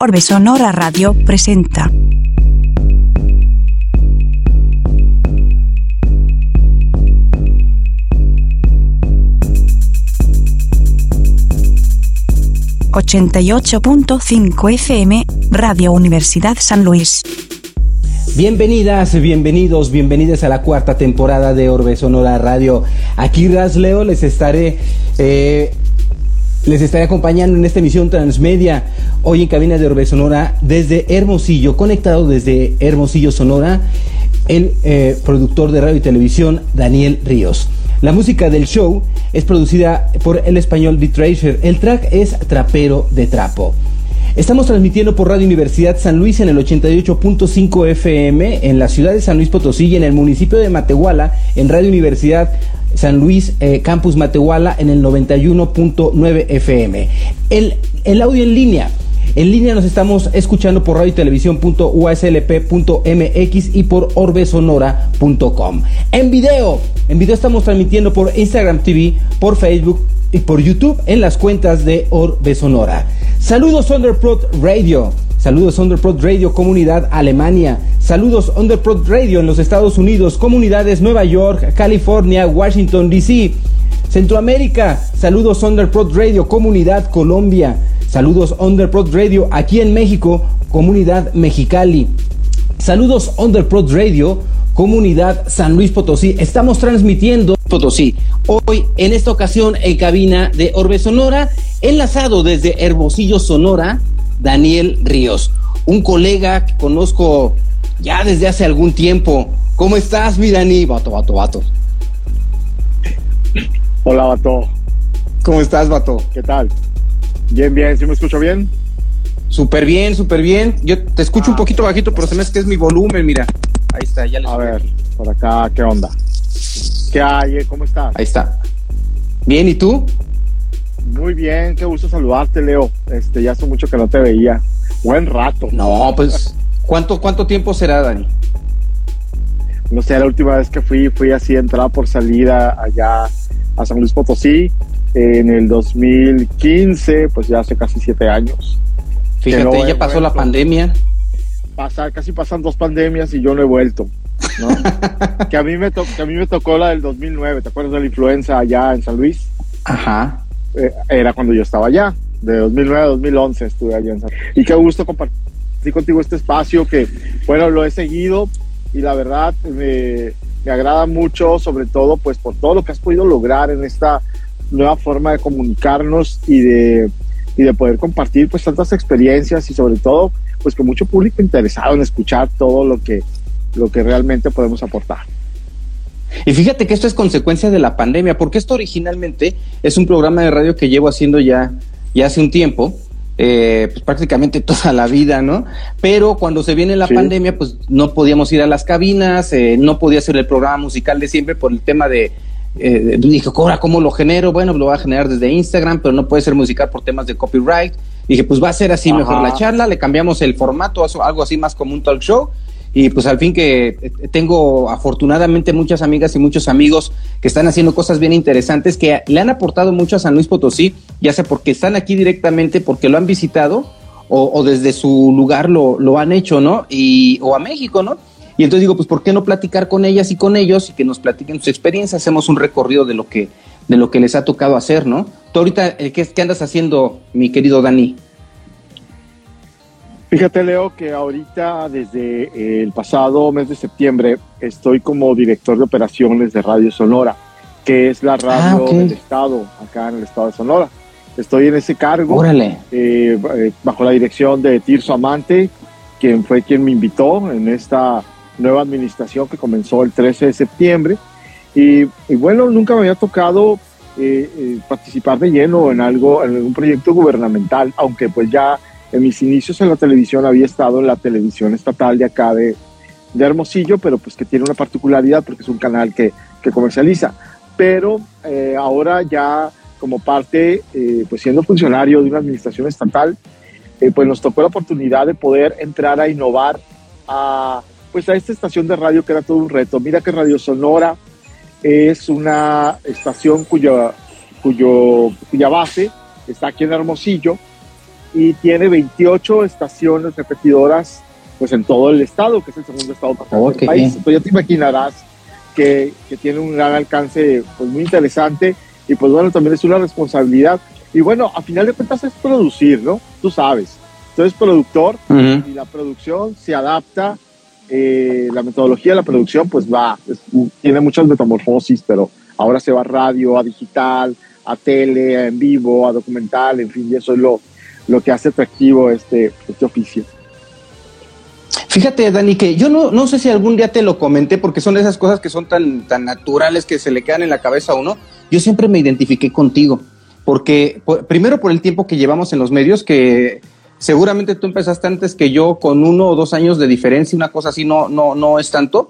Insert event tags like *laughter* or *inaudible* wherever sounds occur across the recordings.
Orbe Sonora Radio presenta. ...88.5 FM, Radio Universidad San Luis. Bienvenidas, bienvenidos, bienvenidas a la cuarta temporada de Orbe Sonora Radio. Aquí Rasleo les estaré eh, les estaré acompañando en esta emisión transmedia, hoy en cabina de Orbe Sonora, desde Hermosillo, conectado desde Hermosillo, Sonora, el eh, productor de radio y televisión, Daniel Ríos. La música del show es producida por el español The Tracer. El track es Trapero de Trapo. Estamos transmitiendo por Radio Universidad San Luis en el 88.5 FM en la ciudad de San Luis Potosí y en el municipio de Matehuala en Radio Universidad San Luis eh, Campus Matehuala en el 91.9 FM. El, el audio en línea. En línea nos estamos escuchando por radio y televisión.uslp.mx y por orbesonora.com. En video, en video estamos transmitiendo por Instagram TV, por Facebook y por YouTube en las cuentas de Orbe Sonora. Saludos Underprod Radio. Saludos Underprod Radio Comunidad Alemania. Saludos Underprod Radio en los Estados Unidos, comunidades Nueva York, California, Washington DC. Centroamérica, saludos Underprod Radio Comunidad Colombia. Saludos Underprod Radio aquí en México, comunidad Mexicali. Saludos Underprod Radio comunidad San Luis Potosí. Estamos transmitiendo Potosí. Hoy, en esta ocasión, en cabina de Orbe Sonora, enlazado desde Hermosillo, Sonora, Daniel Ríos, un colega que conozco ya desde hace algún tiempo. ¿Cómo estás, mi Dani? Vato, vato, vato. Hola, vato. ¿Cómo estás, vato? ¿Qué tal? Bien, bien. ¿Sí me escucho bien? Súper bien, súper bien. Yo te escucho un ah. poquito bajito, pero se me hace que es mi volumen, mira. Ahí está, ya les A ver, por acá, ¿qué onda? ¿Qué hay? ¿Cómo estás? Ahí está. Bien, ¿y tú? Muy bien, qué gusto saludarte, Leo. Este, ya hace mucho que no te veía. Buen rato. No, pues, ¿cuánto, cuánto tiempo será, Dani? No sé, la última vez que fui, fui así entrada por salida allá a San Luis Potosí en el 2015, pues ya hace casi siete años. Fíjate, ya pasó la pandemia. Pasa, casi pasan dos pandemias y yo no he vuelto. ¿no? *laughs* que, a mí me que a mí me tocó la del 2009, ¿te acuerdas de la influenza allá en San Luis? Ajá. Eh, era cuando yo estaba allá, de 2009 a 2011 estuve allá en San Y qué gusto compartir contigo este espacio que, bueno, lo he seguido y la verdad me, me agrada mucho, sobre todo pues por todo lo que has podido lograr en esta nueva forma de comunicarnos y de, y de poder compartir pues tantas experiencias y sobre todo pues con mucho público interesado en escuchar todo lo que, lo que realmente podemos aportar. Y fíjate que esto es consecuencia de la pandemia, porque esto originalmente es un programa de radio que llevo haciendo ya, ya hace un tiempo, eh, pues prácticamente *laughs* toda la vida, ¿no? Pero cuando se viene la pandemia, pues no podíamos ir a las cabinas, eh, no podía ser el programa musical de siempre por el tema de, eh, dije, cobra, ¿cómo lo genero? Bueno, lo voy a generar desde Instagram, pero no puede ser musical por temas de copyright. Dije, pues va a ser así mejor la charla, le cambiamos el formato, algo así más como un talk show y pues al fin que eh, tengo afortunadamente muchas amigas y muchos amigos que están haciendo cosas bien interesantes que le han aportado mucho a San Luis Potosí, ya sea porque están aquí directamente, porque lo han visitado o, desde su lugar lo, lo, han hecho, ¿no? Y, o a México, ¿no? Y entonces digo, pues ¿por qué no platicar con ellas y con ellos y que nos platiquen sus experiencias? Hacemos un recorrido de lo que, de lo que les ha tocado hacer, ¿no? Tú ahorita, eh, ¿qué, qué andas haciendo, mi querido Dani? Fíjate, Leo, que ahorita desde el pasado mes de septiembre estoy como director de operaciones de Radio Sonora, que es la radio ah, del Estado, acá en el Estado de Sonora. Estoy en ese cargo, eh, eh, bajo la dirección de Tirso Amante, quien fue quien me invitó en esta nueva administración que comenzó el 13 de septiembre. Y, bueno, nunca me había tocado eh, participar de lleno en algo, en un proyecto gubernamental, aunque pues ya en mis inicios en la televisión había estado en la televisión estatal de acá de, de Hermosillo, pero pues que tiene una particularidad porque es un canal que, que comercializa. Pero eh, ahora ya como parte, eh, pues siendo funcionario de una administración estatal, eh, pues nos tocó la oportunidad de poder entrar a innovar a, pues a esta estación de radio que era todo un reto. Mira que Radio Sonora es una estación cuya, cuyo, cuya base está aquí en Hermosillo, y tiene 28 estaciones repetidoras pues en todo el estado, que es el segundo estado más del país. Entonces ya te imaginarás que, que, tiene un gran alcance pues muy interesante y pues bueno, también es una responsabilidad. Y bueno, a final de cuentas es producir, ¿no? Tú sabes. Entonces productor y la producción se adapta, eh, la metodología de la producción pues va, tiene muchas metamorfosis, pero ahora se va a radio, a digital, a tele, a en vivo, a documental, en fin, y eso es lo, lo que hace atractivo este, este oficio. Fíjate, Dani, que yo no, no sé si algún día te lo comenté, porque son esas cosas que son tan, tan naturales que se le quedan en la cabeza a uno. Yo siempre me identifiqué contigo, porque primero por el tiempo que llevamos en los medios, que seguramente tú empezaste antes que yo con uno o dos años de diferencia, una cosa así no, no, no es tanto.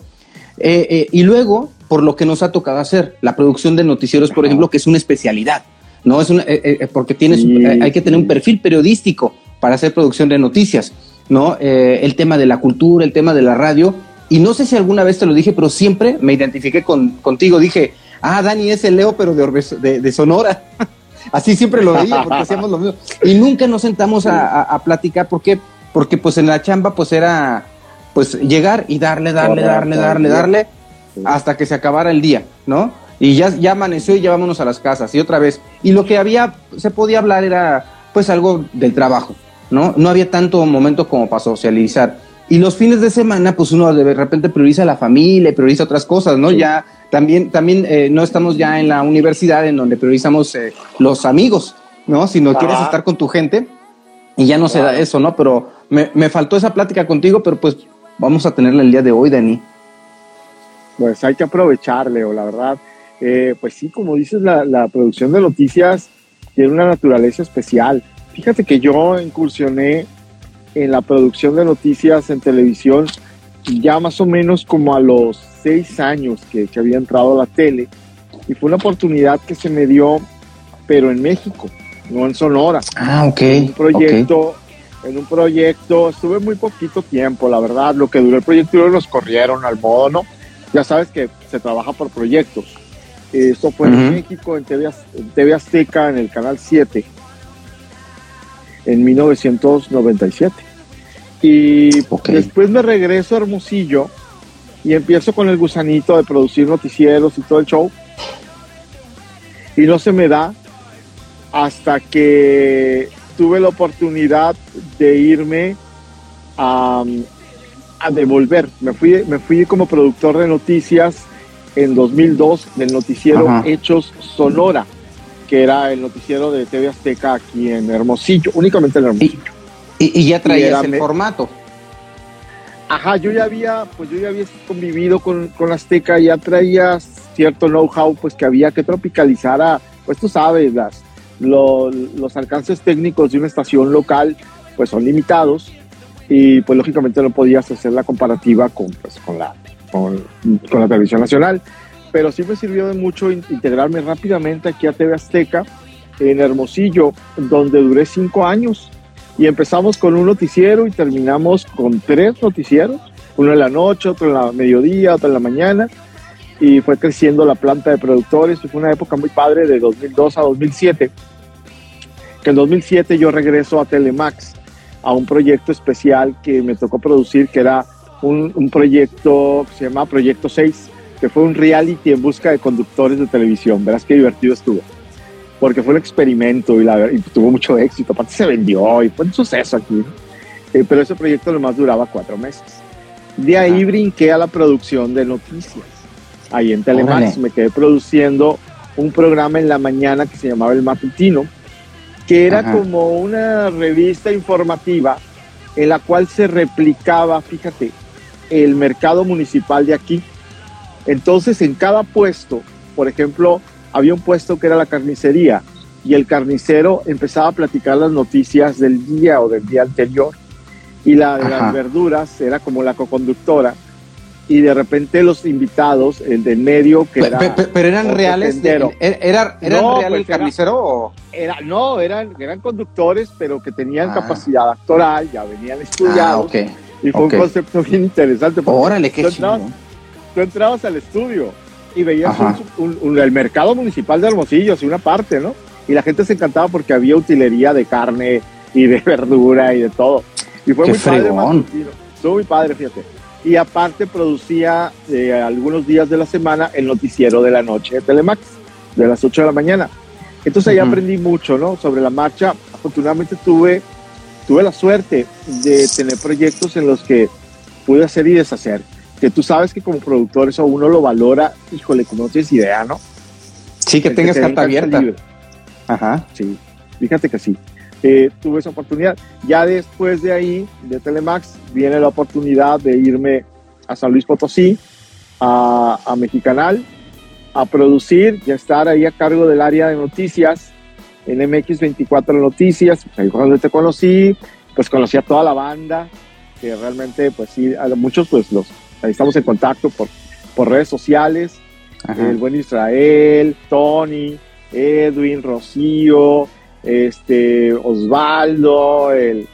Eh, eh, y luego, por lo que nos ha tocado hacer, la producción de noticieros, por ejemplo, que es una especialidad. No es una, eh, porque tienes, hay que tener un perfil periodístico para hacer producción de noticias, ¿no? el tema de la cultura, el tema de la radio. Y no sé si alguna vez te lo dije, pero siempre me identifiqué con, contigo. Dije, ah, Dani es el Leo, pero de, de, Sonora. *laughs* Así siempre lo veía, porque *laughs* hacíamos lo mismo. Y nunca nos sentamos a, a, platicar, ¿por qué? Porque pues en la chamba pues era pues llegar y darle, darle, darle, darle, darle, hasta que se acabara el día, ¿no? Y ya, ya amaneció y ya vámonos a las casas y otra vez. Y lo que había, se podía hablar era pues algo del trabajo, ¿no? No había tanto momento como para socializar. Y los fines de semana, pues uno de repente prioriza la familia, prioriza otras cosas, ¿no? Ya también, también eh, no estamos ya en la universidad en donde priorizamos eh, los amigos, ¿no? Si no quieres estar con tu gente y ya no se da eso, ¿no? Pero me, me, faltó esa plática contigo, pero pues vamos a tenerla el día de hoy, Dani. Pues hay que aprovechar, Leo, la verdad. Eh, pues sí, como dices, la, la producción de noticias tiene una naturaleza especial. Fíjate que yo incursioné en la producción de noticias en televisión ya más o menos como a los seis años que, había entrado a la tele y fue una oportunidad que se me dio, pero en México, no en Sonora. Ah, ok. un proyecto, en un proyecto, estuve muy poquito tiempo, la verdad, lo que duró el proyecto y nos corrieron al modo, ¿no? Ya sabes que se trabaja por proyectos. Esto fue en México, en TV, en TV Azteca, en el Canal 7, en 1997. Y después me regreso a Hermosillo y empiezo con el gusanito de producir noticieros y todo el show. Y no se me da hasta que tuve la oportunidad de irme a, devolver. Me fui, me fui como productor de noticias en 2002 del noticiero Hechos Sonora, que era el noticiero de TV Azteca aquí en Hermosillo, únicamente en Hermosillo. Y, ya traías el formato. Ajá, yo ya había, pues yo ya había convivido con, con Azteca, ya traía cierto know-how, pues que había que tropicalizar a, pues tú sabes, las, los alcances técnicos de una estación local, pues son limitados y pues lógicamente no podías hacer la comparativa con, pues, con, la, con, con la televisión nacional. Pero sí me sirvió de mucho integrarme rápidamente aquí a TV Azteca en Hermosillo, donde duré cinco años y empezamos con un noticiero y terminamos con tres noticieros, uno en la noche, otro en la mediodía, otro en la mañana, y fue creciendo la planta de productores, fue una época muy padre de 2002 a 2007, que en 2007 yo regreso a Telemax, a un proyecto especial que me tocó producir, que era un, un proyecto que se llama Proyecto 6, que fue un reality en busca de conductores de televisión, verás qué divertido estuvo porque fue un experimento y, la, y tuvo mucho éxito. Aparte se vendió y fue un suceso aquí. Eh, pero ese proyecto nomás duraba cuatro meses. De ahí brinqué a la producción de noticias. Ahí en Telemax me quedé produciendo un programa en la mañana que se llamaba El Matutino, que era como una revista informativa en la cual se replicaba, fíjate, el mercado municipal de aquí. Entonces, en cada puesto, por ejemplo, había un puesto que era la carnicería y el carnicero empezaba a platicar las noticias del día o del día anterior y la de las verduras era como la coconductora y de repente los invitados, el del medio que era... Pero, eran reales, ¿era, era, real el pues carnicero era, no, eran, eran conductores, pero que tenían ah. capacidad actoral, ya venían estudiados. Ah, y fue un concepto bien interesante. Órale, qué tú entrabas al estudio y veías el mercado municipal de Hermosillo, así una parte, ¿no? Y la gente se encantaba porque había utilería de carne, y de *laughs* verdura y de todo. Y fue muy padre, estuvo muy padre, fíjate. Y aparte producía eh, algunos días de la semana el noticiero de la noche de Telemax, de las 8 de la mañana. Entonces ahí aprendí mucho, ¿no? Sobre la marcha. Afortunadamente tuve, tuve la suerte de tener proyectos en los que pude hacer y deshacer. Que tú sabes que como productor eso uno lo valora, híjole, como no tienes idea, ¿no? Sí, que tengas carta abierta. Ajá. Sí, fíjate que sí. Eh, tuve esa oportunidad. Ya después de ahí, de Telemax, viene la oportunidad de irme a San Luis Potosí, a, a Mexicanal, a producir y a estar ahí a cargo del área de noticias en MX24 Noticias. Ahí cuando te conocí, pues conocí a toda la banda, que realmente, pues sí, a muchos, pues los, ahí estamos en contacto por, por redes sociales. El buen Israel, Tony, Edwin, Rocío, este, Osvaldo, el,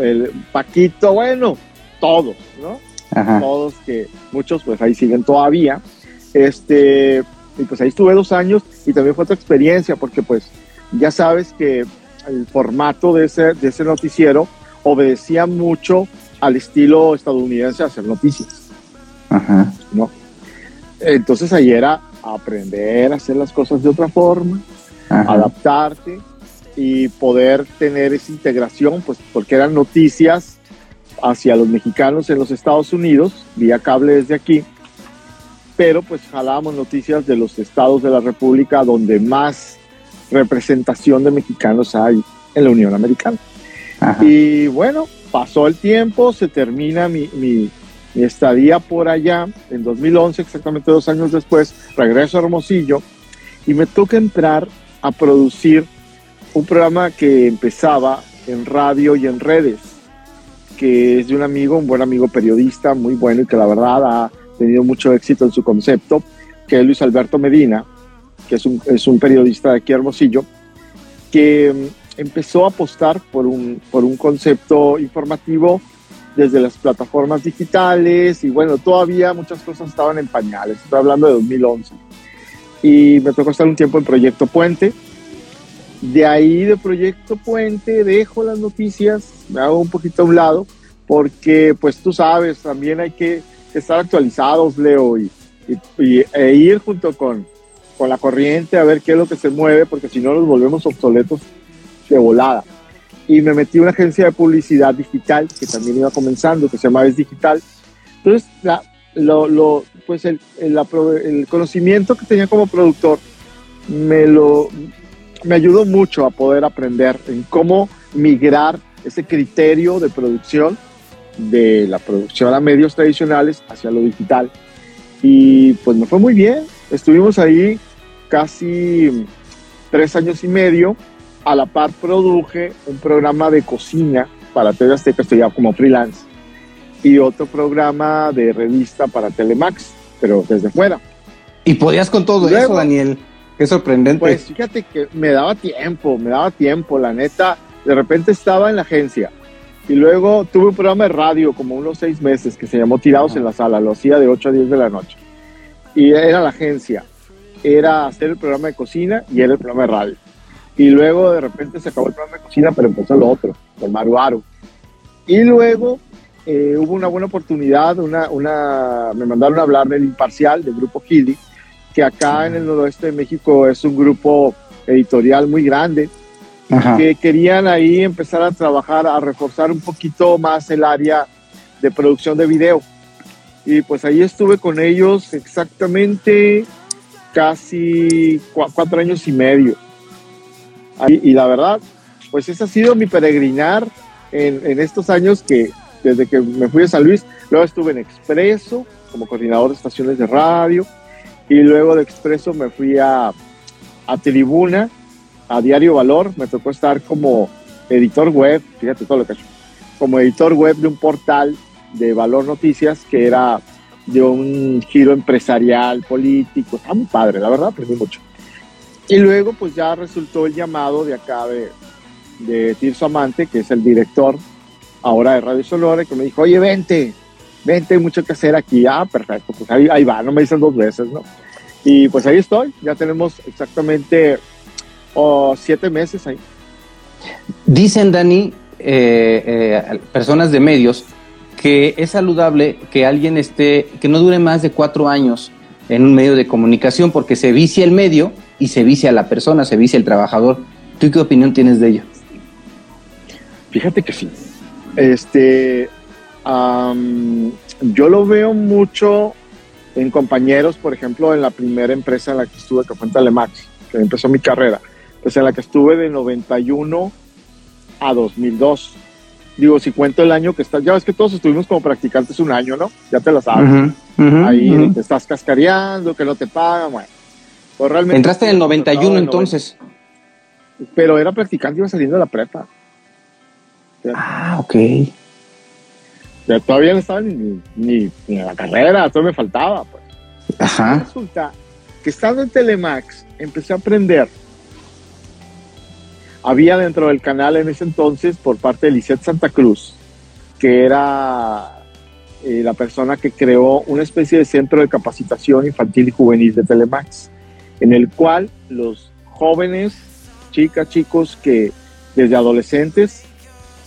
el Paquito, bueno, todos, ¿no? Todos que muchos pues ahí siguen todavía. Este, y pues ahí estuve dos años y también fue otra experiencia porque pues ya sabes que el formato de ese, de ese noticiero obedecía mucho al estilo estadounidense de hacer noticias. Ajá. ¿no? Entonces ahí era aprender a hacer las cosas de otra forma, adaptarte y poder tener esa integración, pues porque eran noticias hacia los mexicanos en los Estados Unidos, vía cable desde aquí, pero pues jalábamos noticias de los estados de la República donde más representación de mexicanos hay en la Unión Americana. Y bueno, pasó el tiempo, se termina mi, mi, mi, estadía por allá en 2011, exactamente dos años después, regreso a Hermosillo y me toca entrar a producir un programa que empezaba en radio y en redes, que es de un amigo, un buen amigo periodista, muy bueno y que la verdad ha tenido mucho éxito en su concepto, que es Luis Alberto Medina, que es un, es un periodista de aquí Hermosillo, que mm, empezó a apostar por un, por un concepto informativo desde las plataformas digitales y bueno, todavía muchas cosas estaban en pañales, estoy hablando de 2011. Y me tocó estar un tiempo en Proyecto Puente, de ahí de Proyecto Puente dejo las noticias, me hago un poquito a un lado, porque pues tú sabes, también hay que estar actualizados, Leo, y, e ir junto con, con la corriente a ver qué es lo que se mueve, porque si no nos volvemos obsoletos de volada. Y me metí en una agencia de publicidad digital que también iba comenzando, que se llama Es Digital. Entonces, lo, lo, pues el, el, el conocimiento que tenía como productor me lo, me ayudó mucho a poder aprender en cómo migrar ese criterio de producción de la producción a medios tradicionales hacia lo digital. Y pues me fue muy bien. Estuvimos ahí casi tres años y medio. A la par produje un programa de cocina para TV Azteca, estoy ya como freelance, y otro programa de revista para Telemax, pero desde fuera. ¿Y podías con todo eso, Daniel? Qué sorprendente. Pues fíjate que me daba tiempo, me daba tiempo, la neta. De repente estaba en la agencia y luego tuve un programa de radio como unos seis meses que se llamó Tirados en la Sala, lo hacía de 8 a 10 de la noche. Y era la agencia, era hacer el programa de cocina y era el programa de radio. Y luego de repente se acabó el programa de cocina, pero empezó lo otro, con Maru Y luego eh, hubo una buena oportunidad, una, una, me mandaron a hablar del Imparcial, del grupo Kili, que acá en el noroeste de México es un grupo editorial muy grande, que querían ahí empezar a trabajar, a reforzar un poquito más el área de producción de video. Y pues ahí estuve con ellos exactamente casi cuatro años y medio. Y la verdad, pues ese ha sido mi peregrinar en, en, estos años que desde que me fui a San Luis, luego estuve en Expreso como coordinador de estaciones de radio, y luego de Expreso me fui a, a Tribuna, a Diario Valor, me tocó estar como editor web, fíjate todo lo que he hecho, como editor web de un portal de Valor Noticias que era de un giro empresarial, político, está muy padre, la verdad, aprendí mucho. Y luego pues ya resultó el llamado de acá de, de Tirso Amante, que es el director ahora de Radio Sonora, que me dijo, oye, vente, vente, hay mucho que hacer aquí. Ah, perfecto, pues ahí, va, no me dicen dos veces, ¿no? Y pues ahí estoy, ya tenemos exactamente oh, siete meses ahí. Dicen, Dani, eh, eh, personas de medios, que es saludable que alguien esté, que no dure más de cuatro años en un medio de comunicación, porque se vicia el medio y se vicia la persona, se vicia el trabajador. ¿Tú qué opinión tienes de ello? Fíjate que sí. Este, yo lo veo mucho en compañeros, por ejemplo, en la primera empresa en la que estuve, que fue en Telemax, que empezó mi carrera, pues en la que estuve de 91 a 2002. Digo, si cuento el año que estás, ya ves que todos estuvimos como practicantes un año, ¿no? Ya te lo sabes. Ahí te estás cascareando, que no te pagan, bueno. Pues realmente Entraste en el 91 entonces. Pero era practicante, iba saliendo de la prepa. Ah, ok. todavía no estaba ni, ni, en la carrera, todo me faltaba. Pues. Ajá. Resulta que estando en Telemax, empecé a aprender había dentro del canal en ese entonces, por parte de Lisette Santa Cruz, que era eh, la persona que creó una especie de centro de capacitación infantil y juvenil de Telemax, en el cual los jóvenes, chicas, chicos que desde adolescentes,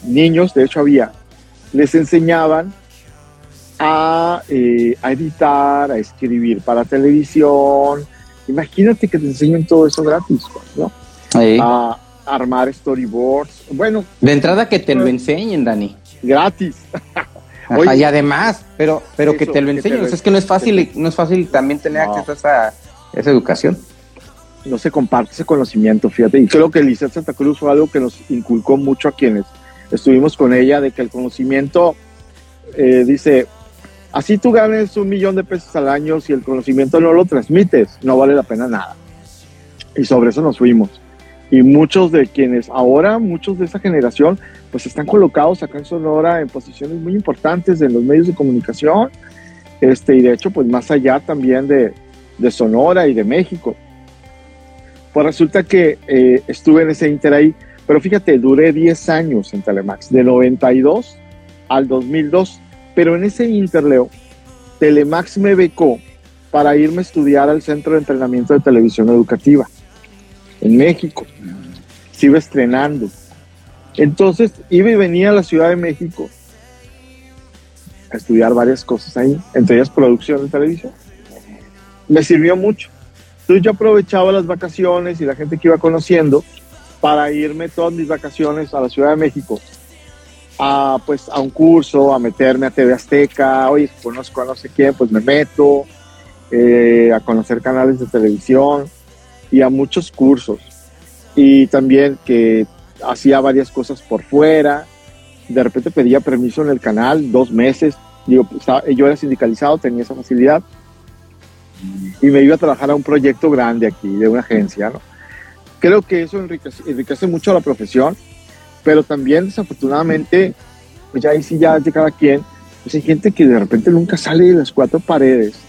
niños, de hecho había, les enseñaban a, eh, a editar, a escribir para televisión. Imagínate que te enseñen todo eso gratis, pues, ¿no? Armar storyboards. Bueno. De entrada que te lo enseñen, Dani. Gratis. y además, pero, pero que te lo enseñen. es que no es fácil, no es fácil también tener acceso a esa, educación. No se comparte ese conocimiento, fíjate. Y creo que Lizeth Santa Cruz fue algo que nos inculcó mucho a quienes estuvimos con ella, de que el conocimiento, eh, dice, así tú ganes un millón de pesos al año, si el conocimiento no lo transmites, no vale la pena nada. Y sobre eso nos fuimos y muchos de quienes ahora, muchos de esa generación, pues están colocados acá en Sonora en posiciones muy importantes en los medios de comunicación, este, y de hecho, pues más allá también de, de Sonora y de México. Pues resulta que eh, estuve en ese inter ahí, pero fíjate, duré 10 años en Telemax, de 92 al 2002, pero en ese interleo, Telemax me becó para irme a estudiar al Centro de Entrenamiento de Televisión Educativa en México. Se iba estrenando. Entonces iba y venía a la Ciudad de México a estudiar varias cosas ahí, entre ellas producción de televisión. Me sirvió mucho. Entonces yo aprovechaba las vacaciones y la gente que iba conociendo para irme todas mis vacaciones a la Ciudad de México a pues a un curso, a meterme a TV Azteca, oye, conozco a no sé quién, pues me meto, eh, a conocer canales de televisión y a muchos cursos. Y también que hacía varias cosas por fuera. De repente pedía permiso en el canal, dos meses. Pues, yo era sindicalizado, tenía esa facilidad. Y me iba a trabajar a un proyecto grande aquí, de una agencia. ¿no? Creo que eso enriquece, enriquece mucho la profesión, pero también desafortunadamente, pues ya ahí sí ya de cada quien, pues hay gente que de repente nunca sale de las cuatro paredes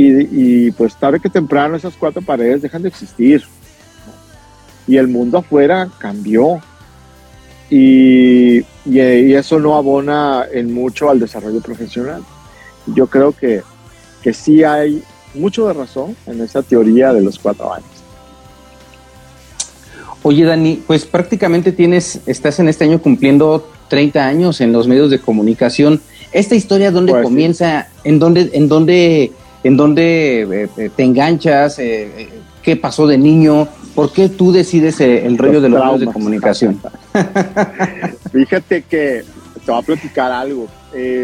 y, pues tarde que temprano esas cuatro paredes dejan de existir. Y el mundo afuera cambió. Y, y, eso no abona en mucho al desarrollo profesional. Yo creo que, que sí hay mucho de razón en esa teoría de los cuatro años. Oye, Dani, pues prácticamente tienes, estás en este año cumpliendo 30 años en los medios de comunicación. ¿Esta historia dónde pues comienza? ¿En dónde, en dónde en dónde eh, eh, te enganchas, eh, qué pasó de niño, por qué tú decides el rollo de los medios de comunicación. *laughs* Fíjate que te voy a platicar algo.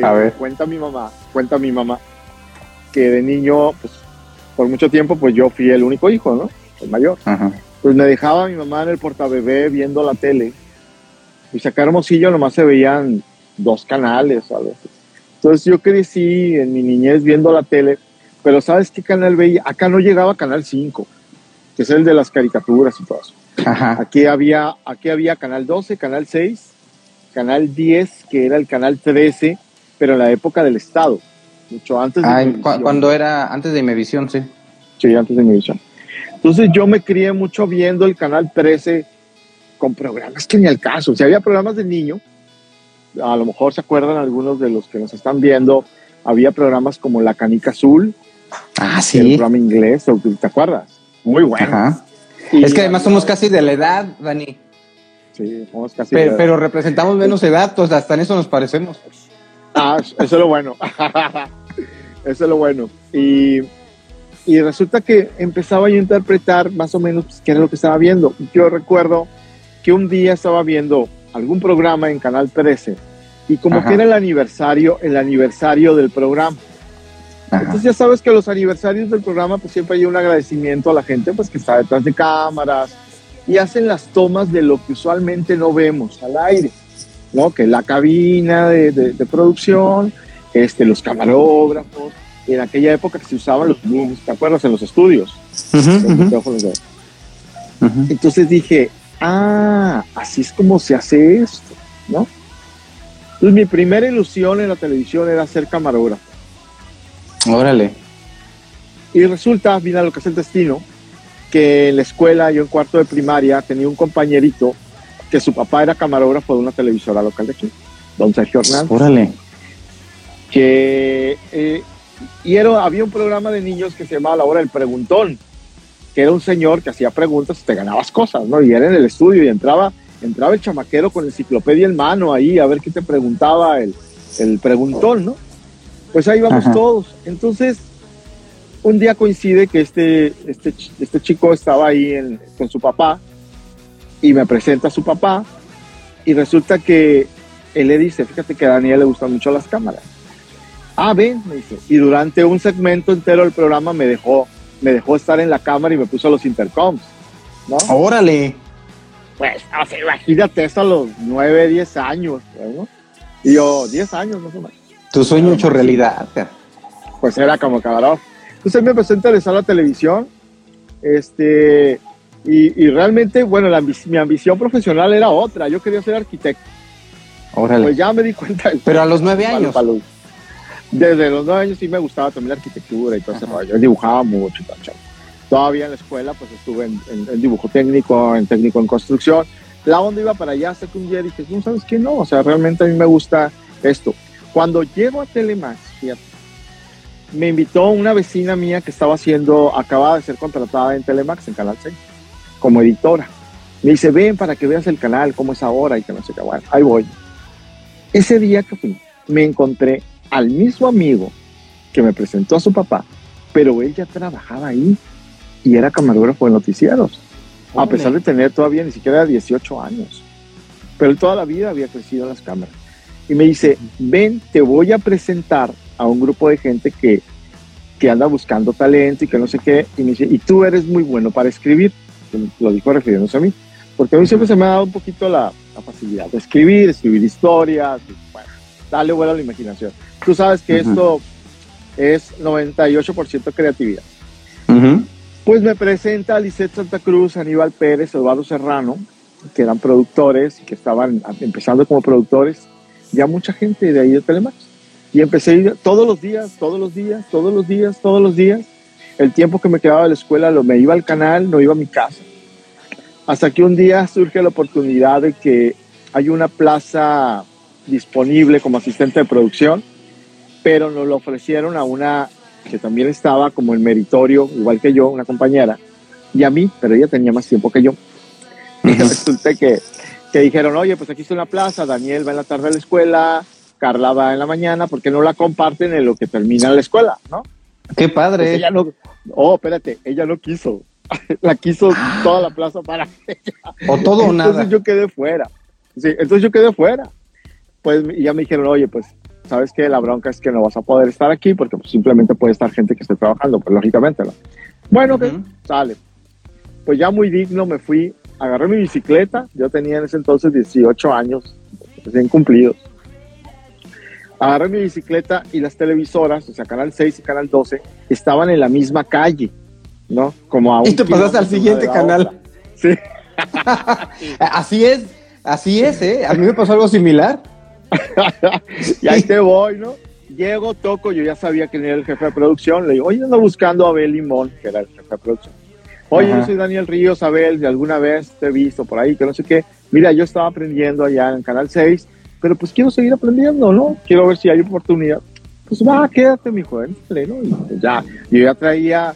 a ver. Cuenta mi mamá, cuenta mi mamá que de niño, pues por mucho tiempo, pues yo fui el único hijo, ¿no? El mayor. Pues me dejaba mi mamá en el portabebé viendo la tele. Y acá Hermosillo nomás se veían dos canales a veces. Entonces yo crecí en mi niñez viendo la tele pero ¿sabes qué canal veía? Acá no llegaba Canal 5, que es el de las caricaturas y todo eso. Aquí, había, aquí había Canal 12, Canal 6, Canal 10, que era el Canal 13, pero en la época del Estado, mucho antes de ah, Cuando era antes de Imevisión, sí. Sí, antes de Imevisión. Entonces yo me crié mucho viendo el Canal 13 con programas que ni al caso. Si había programas de niño, a lo mejor se acuerdan algunos de los que nos están viendo, había programas como La Canica Azul, Ah, sí. El programa inglés, ¿te acuerdas? Muy bueno. es que además somos casi de la edad, Dani. Sí, somos casi. Pero, representamos menos *laughs* datos, hasta en eso nos parecemos. Ah, eso es lo bueno. *laughs* eso es lo bueno. Y, y, resulta que empezaba yo a interpretar más o menos pues, qué era lo que estaba viendo. Yo recuerdo que un día estaba viendo algún programa en Canal 13 y como que era el aniversario, el aniversario del programa. Entonces ya sabes que los aniversarios del programa pues siempre hay un agradecimiento a la gente pues que está detrás de cámaras y hacen las tomas de lo que usualmente no vemos al aire, ¿no? Que la cabina de, de, producción, este, los camarógrafos, en aquella época que se usaban los booms, ¿te acuerdas? En los estudios. Entonces dije, ah, así es como se hace esto, ¿no? Entonces mi primera ilusión en la televisión era ser camarógrafo. Órale. Y resulta, mira lo que es el destino, que en la escuela, yo en cuarto de primaria, tenía un compañerito que su papá era camarógrafo de una televisora local de aquí, don Sergio Hernández. Órale. Que, eh, y era, había un programa de niños que se llamaba La Hora del Preguntón, que era un señor que hacía preguntas y te ganabas cosas, ¿no? Y era en el estudio y entraba, entraba el chamaquero con enciclopedia en mano ahí a ver qué te preguntaba el, el preguntón, ¿no? Pues ahí vamos todos. Entonces, un día coincide que este, este, este chico estaba ahí con su papá y me presenta a su papá y resulta que él le dice, fíjate que a Daniel le gustan mucho las cámaras. Ah, ven, me dice. Y durante un segmento entero del programa me dejó, me dejó estar en la cámara y me puso los intercoms. ¿no? Órale. Pues, o sea, imagínate eso a los 9, 10 años. ¿no? Y yo, 10 años más o menos. Tu sueño hecho realidad. Pues era como cabrón. Entonces me empezó a la televisión. Este, y, realmente, bueno, mi ambición profesional era otra. Yo quería ser arquitecto. Órale. Pues ya me di cuenta. Pero a los nueve años. Desde los nueve años sí me gustaba también la arquitectura y todo rollo. Yo dibujaba mucho tal. Todavía en la escuela, pues estuve en, dibujo técnico, en técnico en construcción. La onda iba para allá hasta que un día dije, no, ¿sabes qué? No, o sea, realmente a mí me gusta esto. Cuando llego a Telemax, me invitó una vecina mía que estaba haciendo, acababa de ser contratada en Telemax, en Canal 6, como editora. Me dice, ven para que veas el canal, cómo es ahora y que no sé qué. Bueno, ahí voy. Ese día que fui, me encontré al mismo amigo que me presentó a su papá, pero él ya trabajaba ahí y era camarógrafo de noticieros, a pesar de tener todavía ni siquiera 18 años. Pero él toda la vida había crecido en las cámaras y me dice, ven, te voy a presentar a un grupo de gente que, que anda buscando talento y que no sé qué, y me dice, y tú eres muy bueno para escribir, lo dijo refiriéndose a mí, porque a mí siempre se me ha dado un poquito la, facilidad de escribir, escribir historias, bueno, dale vuelo a la imaginación. Tú sabes que esto es 98% creatividad. Pues me presenta Lisette Santa Cruz, Aníbal Pérez, Eduardo Serrano, que eran productores y que estaban empezando como productores ya mucha gente de ahí de Telemax. Y empecé a ir todos los días, todos los días, todos los días, todos los días. El tiempo que me quedaba de la escuela, lo, me iba al canal, no iba a mi casa. Hasta que un día surge la oportunidad de que hay una plaza disponible como asistente de producción, pero nos lo ofrecieron a una que también estaba como en meritorio, igual que yo, una compañera, y a mí, pero ella tenía más tiempo que yo. Y *laughs* resulta que que dijeron, oye, pues aquí está una plaza, Daniel va en la tarde a la escuela, Carla va en la mañana, porque no la comparten en lo que termina la escuela, ¿no? Qué padre. Pues ella no, oh, espérate, ella no quiso. *laughs* la quiso toda la plaza para *laughs* ella. O todo o nada. Entonces yo quedé fuera. Sí, entonces yo quedé fuera. Pues ya me dijeron, oye, pues, ¿sabes qué? La bronca es que no vas a poder estar aquí porque pues, simplemente puede estar gente que esté trabajando, pues lógicamente, ¿no? Bueno, que sale. Pues ya muy digno me fui agarré mi bicicleta, yo tenía en ese entonces 18 años, recién cumplidos. Agarré mi bicicleta y las televisoras, o sea, Canal 6 y Canal 12, estaban en la misma calle, ¿no? Como a Y te pasaste al siguiente canal. Sí. *laughs* así es, así es, ¿eh? A mí me pasó algo similar. *laughs* y ahí te voy, ¿no? Llego, toco, yo ya sabía quién era el jefe de producción, le digo, oye, ando buscando a Abel Limón, que era el jefe de producción Oye, yo soy Daniel Ríos, Abel, de alguna vez te he visto por ahí, que no sé qué. Mira, yo estaba aprendiendo allá en Canal 6, pero pues quiero seguir aprendiendo, ¿no? Quiero ver si hay oportunidad. Pues va, quédate, mi joven, ¿no? Y pues, ya, yo ya traía,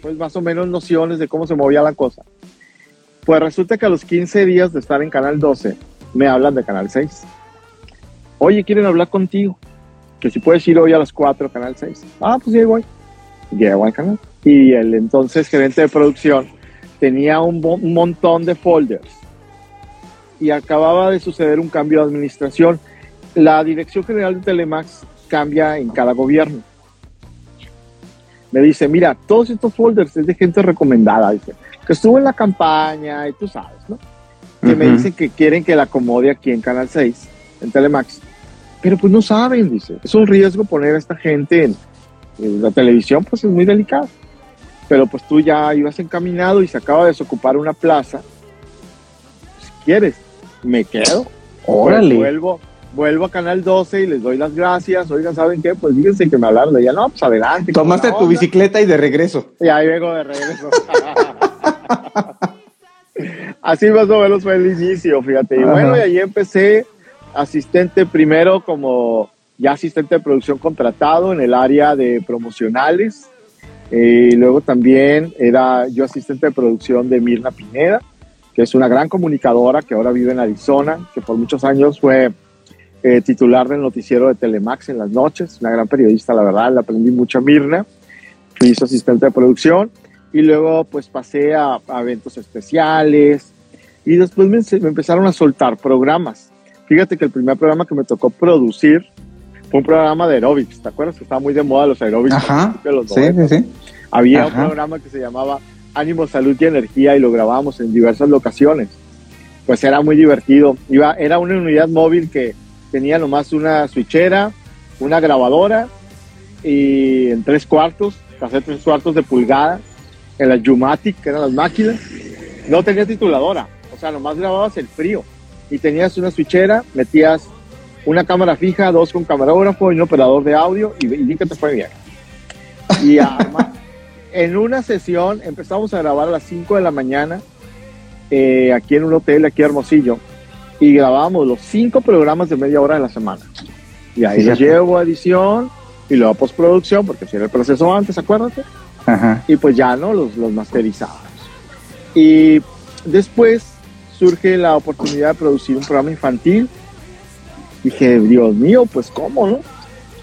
pues más o menos nociones de cómo se movía la cosa. Pues resulta que a los 15 días de estar en Canal 12, me hablan de Canal 6. Oye, quieren hablar contigo. Que si puedes ir hoy a las 4 Canal 6. Ah, pues ya voy. Llego al canal. Y el entonces gerente de producción tenía un, un montón de folders. Y acababa de suceder un cambio de administración. La dirección general de Telemax cambia en cada gobierno. Me dice, mira, todos estos folders es de gente recomendada, dice, que estuvo en la campaña y tú sabes, ¿no? Que me dicen que quieren que la acomode aquí en Canal 6, en Telemax. Pero pues no saben, dice, es un riesgo poner a esta gente en, la televisión, pues es muy delicado. Pero pues tú ya ibas encaminado y se acaba de desocupar una plaza. Si quieres, me quedo. Órale. vuelvo, vuelvo a Canal 12 y les doy las gracias. Oigan, ¿saben qué? Pues fíjense que me hablaron de ella. No, pues adelante. Tomaste tu bicicleta y de regreso. Y ahí vengo de regreso. *laughs* Así más o menos fue el inicio, fíjate. Y bueno, y ahí empecé asistente primero como ya asistente de producción contratado en el área de promocionales. Eh, y luego también era yo asistente de producción de Mirna Pineda, que es una gran comunicadora que ahora vive en Arizona, que por muchos años fue eh, titular del noticiero de Telemax en las noches, una gran periodista, la verdad, le aprendí mucho Mirna, fui su asistente de producción y luego pues pasé a, eventos especiales y después me, empezaron a soltar programas. Fíjate que el primer programa que me tocó producir fue un programa de aerobics, ¿te acuerdas que estaba muy de moda los aerobics? Ajá, sí, sí, sí. Había un programa que se llamaba Ánimo, Salud y Energía y lo grabábamos en diversas locaciones. Pues era muy divertido. Iba, era una unidad móvil que tenía nomás una switchera, una grabadora y en tres cuartos, hacer tres cuartos de pulgada, en la Jumatic, que eran las máquinas. No tenía tituladora, o sea, nomás grababas el frío y tenías una switchera, metías una cámara fija, dos con camarógrafo y un operador de audio y, y que te fue bien. Y *laughs* además, en una sesión empezamos a grabar a las 5 de la mañana eh, aquí en un hotel, aquí Hermosillo y grabábamos los cinco programas de media hora de la semana. Y ahí los llevo a edición y luego a postproducción, porque si era el proceso antes, acuérdate. Y pues ya, ¿no? Los, los masterizados. Y después surge la oportunidad de producir un programa infantil. Dije, Dios mío, pues ¿cómo, no?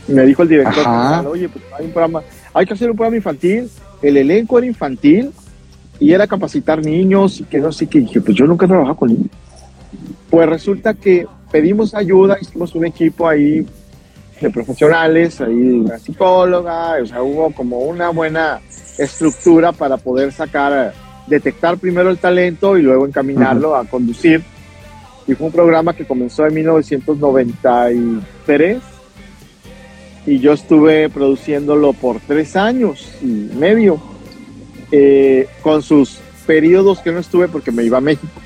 me dijo el director, oye, pues hay un programa, hay que hacer un programa infantil. El elenco era infantil y era capacitar niños y que no sé qué. dije, pues yo nunca he trabajado con niños. Pues resulta que pedimos ayuda, hicimos un equipo ahí de profesionales, ahí una psicóloga, o sea, hubo como una buena estructura para poder sacar, detectar primero el talento y luego encaminarlo a conducir. Y fue un programa que comenzó en 1993 y yo estuve produciéndolo por tres años y medio, eh, con sus periodos que no estuve porque me iba a México.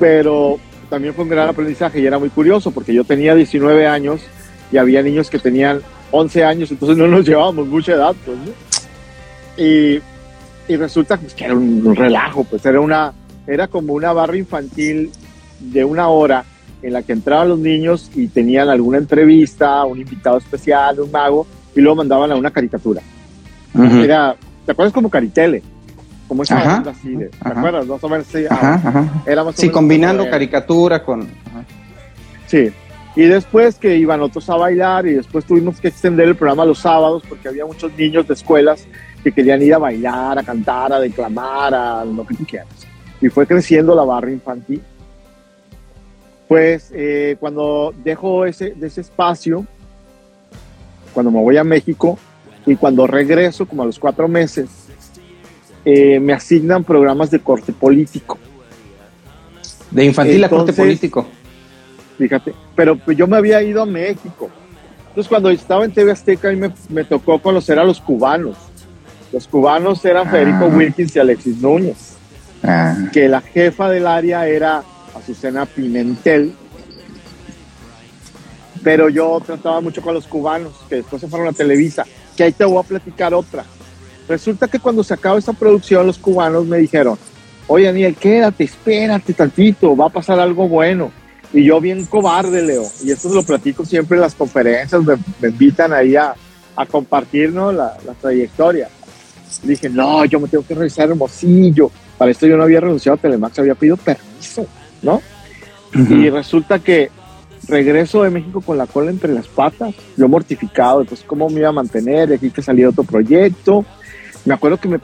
Pero también fue un gran aprendizaje y era muy curioso porque yo tenía 19 años y había niños que tenían 11 años, entonces no nos llevábamos mucha edad, pues, y, y, resulta pues, que era un, relajo, pues era una, era como una barra infantil de una hora en la que entraban los niños y tenían alguna entrevista, un invitado especial, un mago, y luego mandaban a una caricatura. Era, ¿te acuerdas como Caritele? como esa ajá, así, ¿te acuerdas? Más o menos sí, sí combinando caricatura con... Sí, y después que iban otros a bailar y después tuvimos que extender el programa los sábados porque había muchos niños de escuelas que querían ir a bailar, a cantar, a declamar, a lo que tú quieras. Y fue creciendo la barra infantil. Pues eh, cuando dejo ese, de ese espacio, cuando me voy a México y cuando regreso, como a los cuatro meses, eh, me asignan programas de corte político. De infantil a corte político. Fíjate, pero pues yo me había ido a México. Entonces cuando estaba en TV Azteca, me, me tocó conocer a los cubanos. Los cubanos eran ah. Federico Wilkins y Alexis Núñez. Ah. Que la jefa del área era Azucena Pimentel. Pero yo trataba mucho con los cubanos, que después se fueron a Televisa. Que ahí te voy a platicar otra Resulta que cuando se acaba esta producción, los cubanos me dijeron, oye Daniel, quédate, espérate tantito, va a pasar algo bueno. Y yo bien cobarde, Leo, y esto lo platico siempre en las conferencias, me, invitan ahí a, a compartir la, la, trayectoria. Dije, no, yo me tengo que revisar Hermosillo, Para esto yo no había renunciado a Telemax, había pedido permiso, ¿no? Y resulta que regreso de México con la cola entre las patas, yo mortificado, pues cómo me iba a mantener, de aquí que salía otro proyecto. Me acuerdo que me,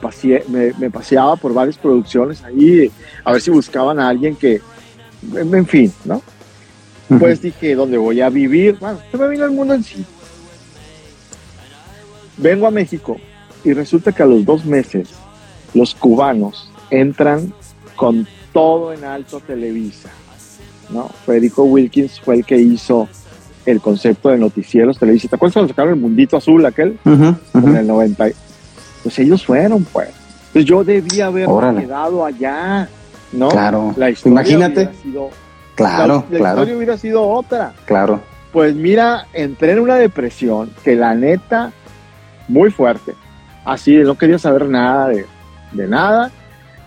me, paseaba por varias producciones ahí, a ver si buscaban a alguien que, en fin, ¿no? Pues dije, ¿dónde voy a vivir? Bueno, se me vino el mundo en sí. Vengo a México y resulta que a los dos meses los cubanos entran con todo en alto Televisa. ¿no? Federico Wilkins fue el que hizo el concepto de noticieros Televisa. ¿Te acuerdas cuando sacaron el Mundito Azul aquel? En el 90. Pues ellos fueron, pues. Entonces yo debía haber quedado allá, ¿no? Claro. La historia Imagínate. Sido, claro, la, claro. historia hubiera sido otra. Claro. Pues mira, entré en una depresión que la neta, muy fuerte. Así, no quería saber nada de, de nada.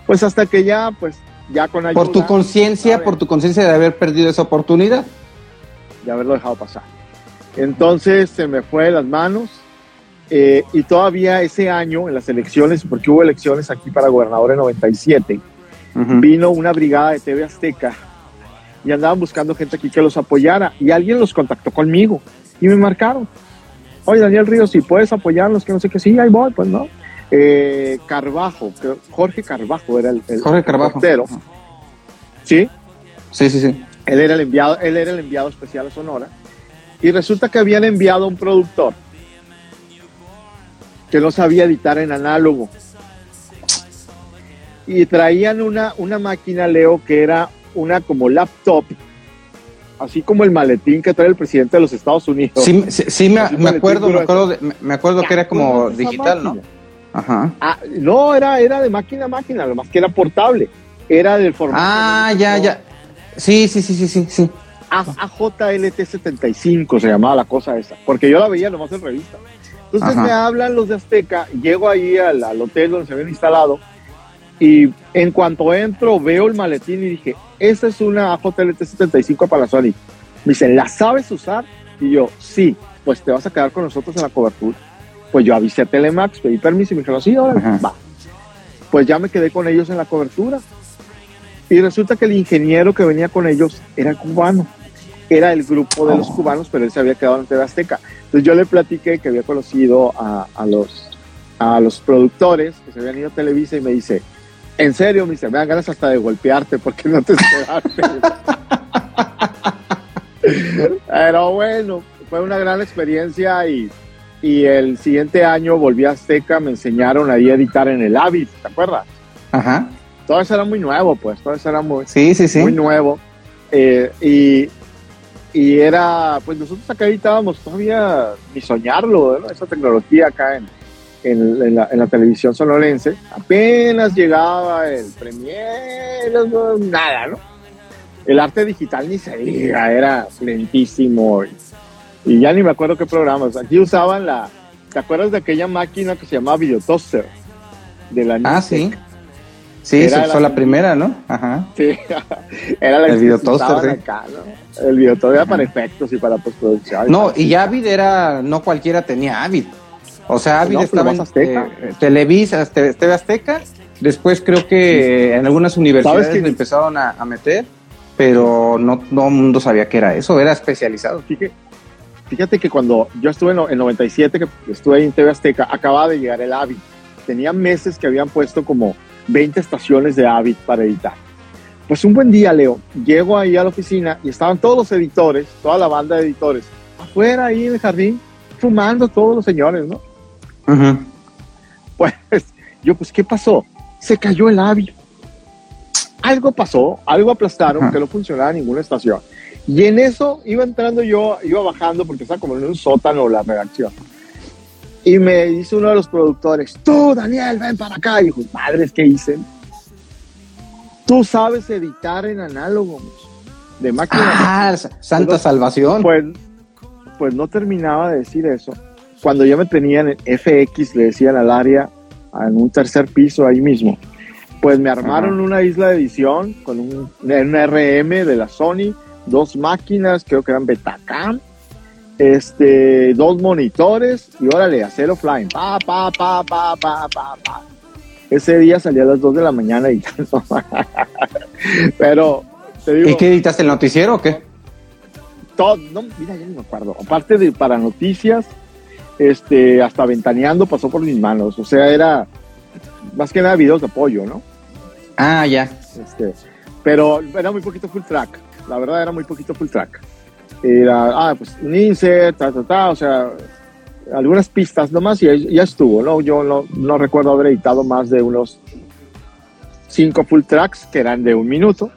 Pues hasta que ya, pues, ya con ayuda. Por tu conciencia, por tu conciencia de haber perdido esa oportunidad. De haberlo dejado pasar. Entonces se me fue de las manos eh, y todavía ese año en las elecciones, porque hubo elecciones aquí para gobernador en 97, vino una brigada de TV Azteca y andaban buscando gente aquí que los apoyara y alguien los contactó conmigo y me marcaron. Oye, Daniel Ríos, si puedes apoyarlos, que no sé qué, sí, ahí voy, pues no. Eh, Carbajo, Jorge Carbajo era el, Jorge Carbajo. ¿Sí? Sí, sí, sí. Él era el enviado, él era el enviado especial a Sonora. Y resulta que habían enviado a un productor que no sabía editar en análogo. Y traían una, una máquina, Leo, que era una como laptop, así como el maletín que trae el presidente de los Estados Unidos. Sí, sí, me, acuerdo, me acuerdo, me acuerdo que era como digital, ¿no? Ajá. Ah, no, era, era de máquina a máquina, lo más que era portable. Era del formato. Ah, ya, ya. Sí, sí, sí, sí, sí. sí. AJLT75 se llamaba la cosa esa, porque yo la veía nomás en revista. Entonces me hablan los de Azteca, llego ahí al, hotel donde se habían instalado y en cuanto entro veo el maletín y dije, esa es una AJLT75 para Sony. Me dicen, ¿la sabes usar? Y yo, sí, pues te vas a quedar con nosotros en la cobertura. Pues yo avisé a Telemax, pedí permiso y me dijeron, sí, ahora va. Pues ya me quedé con ellos en la cobertura. Y resulta que el ingeniero que venía con ellos era cubano. Era el grupo de los oh. cubanos, pero él se había quedado en TV Azteca. Entonces yo le platiqué que había conocido a, los, a los productores que se habían ido a Televisa y me dice, en serio, me dice, me dan ganas hasta de golpearte porque no te esperaste. *laughs* pero bueno, fue una gran experiencia y y el siguiente año volví a Azteca, me enseñaron ahí a editar en el Avid, ¿te acuerdas? Ajá. Todo eso era muy nuevo, pues, todo eso era muy, sí, sí, sí. muy nuevo. Eh, y, y, era, pues nosotros acá editábamos todavía ni soñarlo, ¿no? esa tecnología acá en, en, la, en, la, televisión sonorense. Apenas llegaba el Premiere, nada, ¿no? El arte digital ni se diga, era lentísimo. Y, y ya ni me acuerdo qué programas. Aquí usaban la. ¿Te acuerdas de aquella máquina que se llamaba Videotoaster? De la Ah, sí. Sí, esa fue la, primera, ¿no? Ajá. Sí, *laughs* era la el videotoaster, acá, ¿no? El videotoaster era para efectos y para postproducción. No, y ya Avid era, no cualquiera tenía Avid. O sea, Avid estaba en Azteca. Eh, Televisa, TV Azteca. Después creo que en algunas universidades lo empezaron a, meter, pero no todo el mundo sabía que era eso, era especializado. Fíjate, Fíjate que cuando yo estuve en el 97, que estuve en TV Azteca, acababa de llegar el Avid. Tenía meses que habían puesto como 20 estaciones de Avid para editar. Pues un buen día, Leo, llego ahí a la oficina y estaban todos los editores, toda la banda de editores, afuera ahí en el jardín, fumando todos los señores, ¿no? Pues yo, pues, ¿qué pasó? Se cayó el Avid. Algo pasó, algo aplastaron, que no funcionaba ninguna estación. Y en eso iba entrando yo, iba bajando porque estaba como en un sótano la redacción. Y me dice uno de los productores, tú Daniel, ven para acá. Y dijo, madres, ¿qué hice? Tú sabes editar en análogo de máquina. Ah, santa salvación. Pues, pues no terminaba de decir eso. Cuando ya me tenían en FX, le decían al área, en un tercer piso ahí mismo, pues me armaron una isla de edición con un, un RM de la Sony dos máquinas, creo que eran Betacam, este, dos monitores y órale, hacer offline. Pa, pa, pa, pa, pa, pa, pa. Ese día salí a las 2 de la mañana editando. *laughs* Pero, te digo. ¿Y qué editaste el noticiero o qué? Todo, no, mira, ya no me acuerdo. Aparte de para noticias, este, hasta ventaneando pasó por mis manos. O sea, era más que nada videos de apoyo, ¿no? Ah, ya. Este, pero era muy poquito full track. La verdad era muy poquito full track. Era, ah, pues un insert, ta, ta, ta, o sea, algunas pistas nomás y ya estuvo, ¿no? Yo no, no recuerdo haber editado más de unos cinco full tracks que eran de un minuto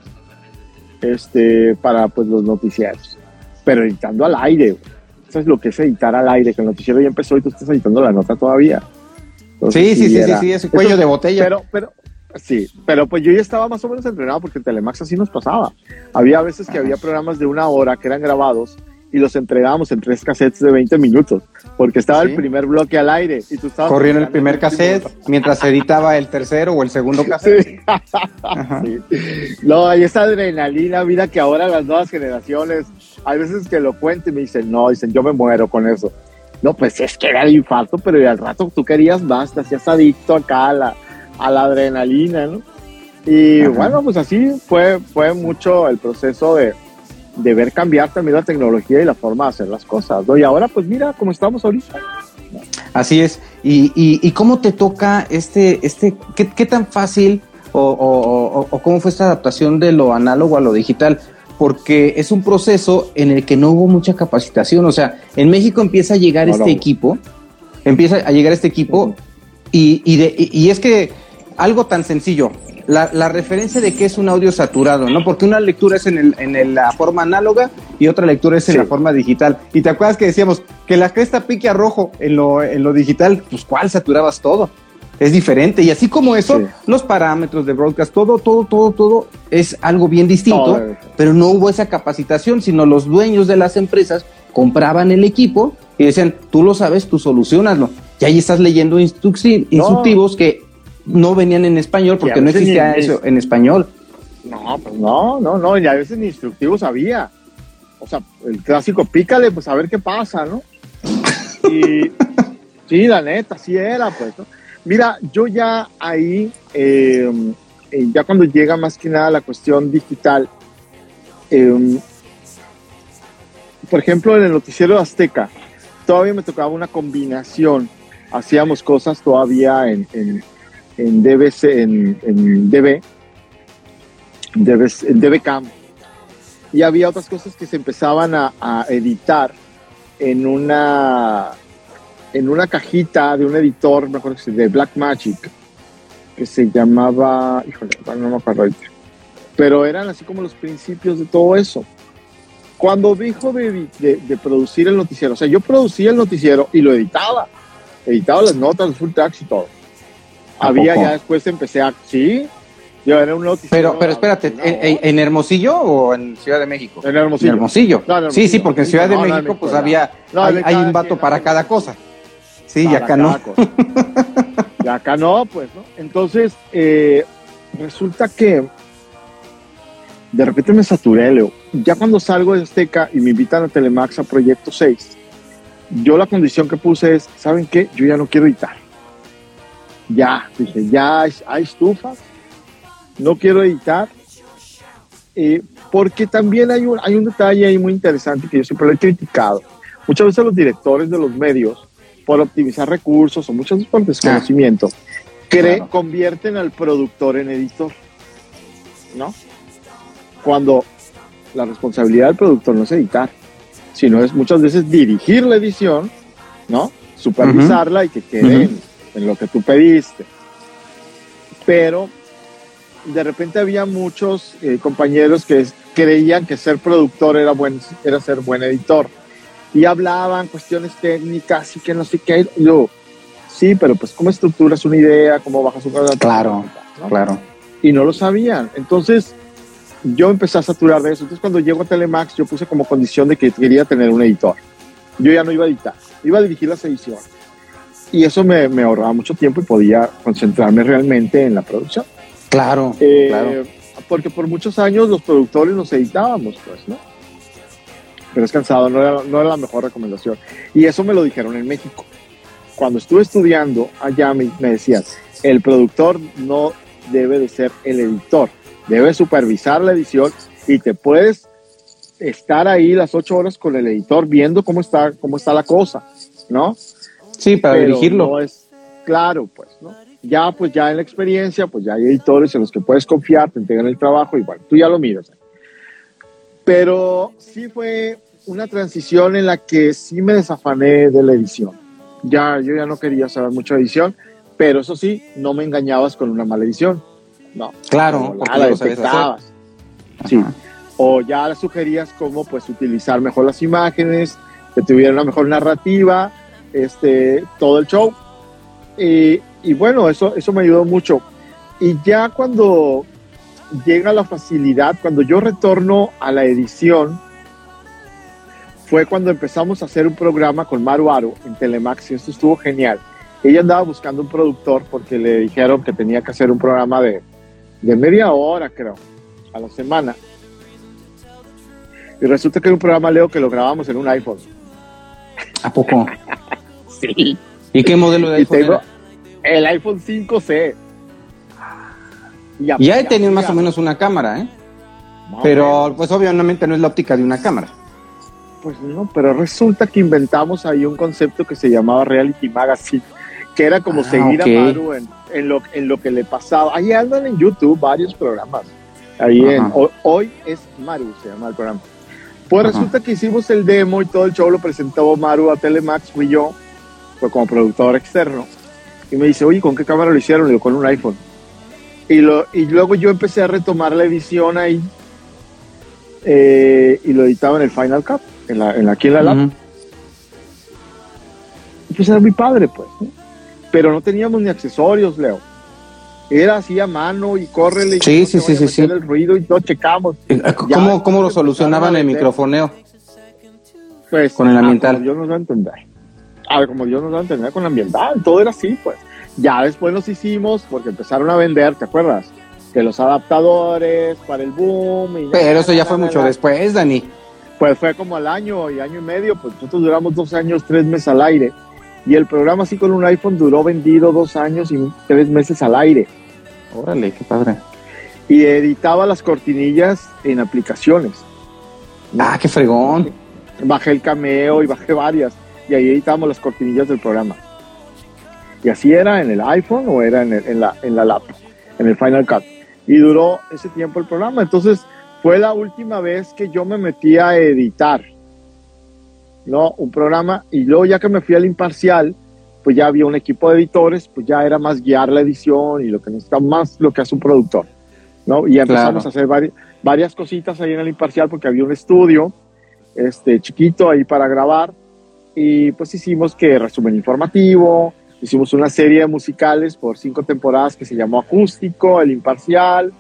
este, para pues los noticiarios. Pero editando al aire, eso es lo que es editar al aire, que el noticiero ya empezó y tú estás editando la nota todavía. sí, sí, sí, sí, sí, ese cuello de botella. Pero, pero, sí, pero pues yo ya estaba más o menos entrenado porque en Telemax así nos pasaba. Había veces que había programas de una hora que eran grabados y los entregábamos en tres cassettes de 20 minutos, porque estaba el primer bloque al aire y tú estabas... Corriendo el primer cassette mientras editaba el tercero o el segundo cassette. *laughs* No, hay esa adrenalina, vida que ahora las nuevas generaciones, hay veces que lo cuento y me dicen, no, dicen, yo me muero con eso. No, pues es que era el infarto, pero al rato tú querías más, te hacías adicto acá a la, a la adrenalina, ¿no? Y bueno, pues así fue, fue mucho el proceso de, de ver cambiar también la tecnología y la forma de hacer las cosas, ¿no? Y ahora, pues mira cómo estamos ahorita. Así es. ¿Y, y, cómo te toca este, este, qué, qué tan fácil o, o, o, cómo fue esta adaptación de lo análogo a lo digital? Porque es un proceso en el que no hubo mucha capacitación. O sea, en México empieza a llegar este equipo, empieza a llegar este equipo y, y, de, y es que algo tan sencillo, la, referencia de que es un audio saturado, ¿no? Porque una lectura es en, el, en la forma análoga y otra lectura es en la forma digital. Y te acuerdas que decíamos que la cresta pique a rojo en lo, en lo digital, pues ¿cuál saturabas todo? Es diferente. Y así como eso, los parámetros de broadcast, todo, todo, todo, todo es algo bien distinto, pero no hubo esa capacitación, sino los dueños de las empresas compraban el equipo y decían, tú lo sabes, tú solucionaslo. Y ahí estás leyendo instructivos que no venían en español porque no existía eso en español. No, pues no, no, no, y a veces ni instructivos había. O sea, el clásico pícale, pues a ver qué pasa, ¿no? Y *laughs* sí, la neta, sí era, pues. Mira, yo ya ahí, em, eh, ya cuando llega más que nada la cuestión digital, em, por ejemplo, en el noticiero Azteca, todavía me tocaba una combinación. Hacíamos cosas todavía en, en DBC, en, en DB, en DBcam, y había otras cosas que se empezaban a, editar en una en una cajita de un editor, me acuerdo que de Black Magic, que se llamaba, híjole, no me acuerdo pero eran así como los principios de todo eso. Cuando dijo de, de, producir el noticiero, o sea, yo producía el noticiero y lo editaba, editaba las notas, los full tracks y todo había ya después empecé a sí. Yo era un pero pero espérate ¿en, Hermosillo o en Ciudad de México en Hermosillo, Hermosillo. sí sí porque en Ciudad de México pues había hay, un vato para cada cosa. Sí y acá no. y acá no pues no entonces eh, resulta que de repente me saturé Leo. Ya cuando salgo de Azteca y me invitan a Telemax a Proyecto 6 yo la condición que puse es saben qué yo ya no quiero editar ya, dije, ya hay estufas, no quiero editar, eh, porque también hay un, hay un detalle ahí muy interesante que yo siempre lo he criticado. Muchas veces los directores de los medios, por optimizar recursos o muchas veces por desconocimiento, ah, convierten al productor en editor, ¿no? Cuando la responsabilidad del productor no es editar, sino es muchas veces dirigir la edición, ¿no? Supervisarla y que quede en lo que tú pediste. Pero de repente había muchos eh, compañeros que creían que ser productor era, buen, era ser buen editor. Y hablaban cuestiones técnicas y que no sé qué. Y yo, sí, pero pues cómo estructuras una idea, cómo bajas un Claro, claro. Y no lo sabían. Entonces yo empecé a saturar de eso. Entonces cuando llego a Telemax yo puse como condición de que quería tener un editor. Yo ya no iba a editar, iba a dirigir las ediciones y eso me, me, ahorraba mucho tiempo y podía concentrarme realmente en la producción. Claro, eh, claro. Porque por muchos años los productores nos editábamos, pues, ¿no? Pero es cansado, no era, no era la mejor recomendación. Y eso me lo dijeron en México. cuando estuve estudiando allá me, me decían, el productor no debe de ser el editor, debe supervisar la edición y te puedes estar ahí las ocho horas con el editor viendo cómo está, cómo está la cosa, ¿no? Sí, para dirigirlo. No es, claro, pues, ¿no? Ya, pues ya en la experiencia, pues ya hay editores en los que puedes confiar, te entregan el trabajo y bueno, tú ya lo miras. Pero sí fue una transición en la que sí me desafané de la edición. Ya, yo ya no quería saber mucho de edición, pero eso sí, no me engañabas con una mala edición. No. Claro, porque la detectabas. Sí. O ya le sugerías cómo pues utilizar mejor las imágenes, que tuviera una mejor narrativa, este, todo el show. Y, y bueno, eso, eso me ayudó mucho. Y ya cuando llega la facilidad, cuando yo retorno a la edición, fue cuando empezamos a hacer un programa con Maru Aro en Telemax y esto estuvo genial. Ella andaba buscando un productor porque le dijeron que tenía que hacer un programa de, de media hora, creo, a la semana. Y resulta que era un programa, Leo, que lo grabamos en un iPhone. ¿A poco? *laughs* sí. ¿Y qué modelo de iPhone tengo El iPhone 5C. Ya, ya he tenido más o menos una cámara, ¿eh? pero pues obviamente no es la óptica de una cámara. Pues no, pero resulta que inventamos ahí un concepto que se llamaba Reality Magazine, que era como ah, seguir a Maru en, lo, en lo que le pasaba. Ahí andan en YouTube varios programas. Ahí en, hoy, es Maru, se llama el programa. Pues resulta que hicimos el demo y todo el show lo presentó Maru a Telemax, fui yo, fue como productor externo. Y me dice, oye, ¿con qué cámara lo hicieron? Le digo, con un iPhone. Y, lo, y luego yo empecé a retomar la edición ahí eh, y lo editaba en el Final Cut, en la, en aquí en la lab. Pues era muy padre, pues. Pero no teníamos ni accesorios, Leo. Era así a mano y córrele y sí, sí, sí, sí, el ruido y todo checamos. Eh, ¿Cómo, cómo lo solucionaban el microfoneo? Pues con el ambiental. como Dios nos va a entender. A ver, como Dios nos va a entender con el ambiental, todo era así, pues. Ya después los hicimos porque empezaron a vender, ¿te acuerdas? Que los adaptadores para el boom. Y Pero eso ya fue mucho después, Dani. Pues fue como al año y año y medio, pues nosotros duramos dos años, tres meses al aire. Y el programa así con un iPhone duró vendido dos años y tres meses al aire. Órale, qué padre. Y editaba las cortinillas en aplicaciones. Ah, qué fregón. Bajé el cameo y bajé varias. Y ahí editábamos las cortinillas del programa. Y así era en el iPhone o era en, en, la, en la laptop, en el Final Cut. Y duró ese tiempo el programa. Entonces fue la última vez que yo me metí a editar, ¿no? Un programa. Y luego ya que me fui al imparcial, pues ya había un equipo de editores, pues ya era más guiar la edición y lo que necesita más lo que hace un productor, ¿no? Y empezamos a hacer varias, varias cositas ahí en el imparcial porque había un estudio este, chiquito ahí para grabar y pues hicimos que resumen informativo, Hicimos una serie de musicales por cinco temporadas que se llamó Acústico, El Imparcial,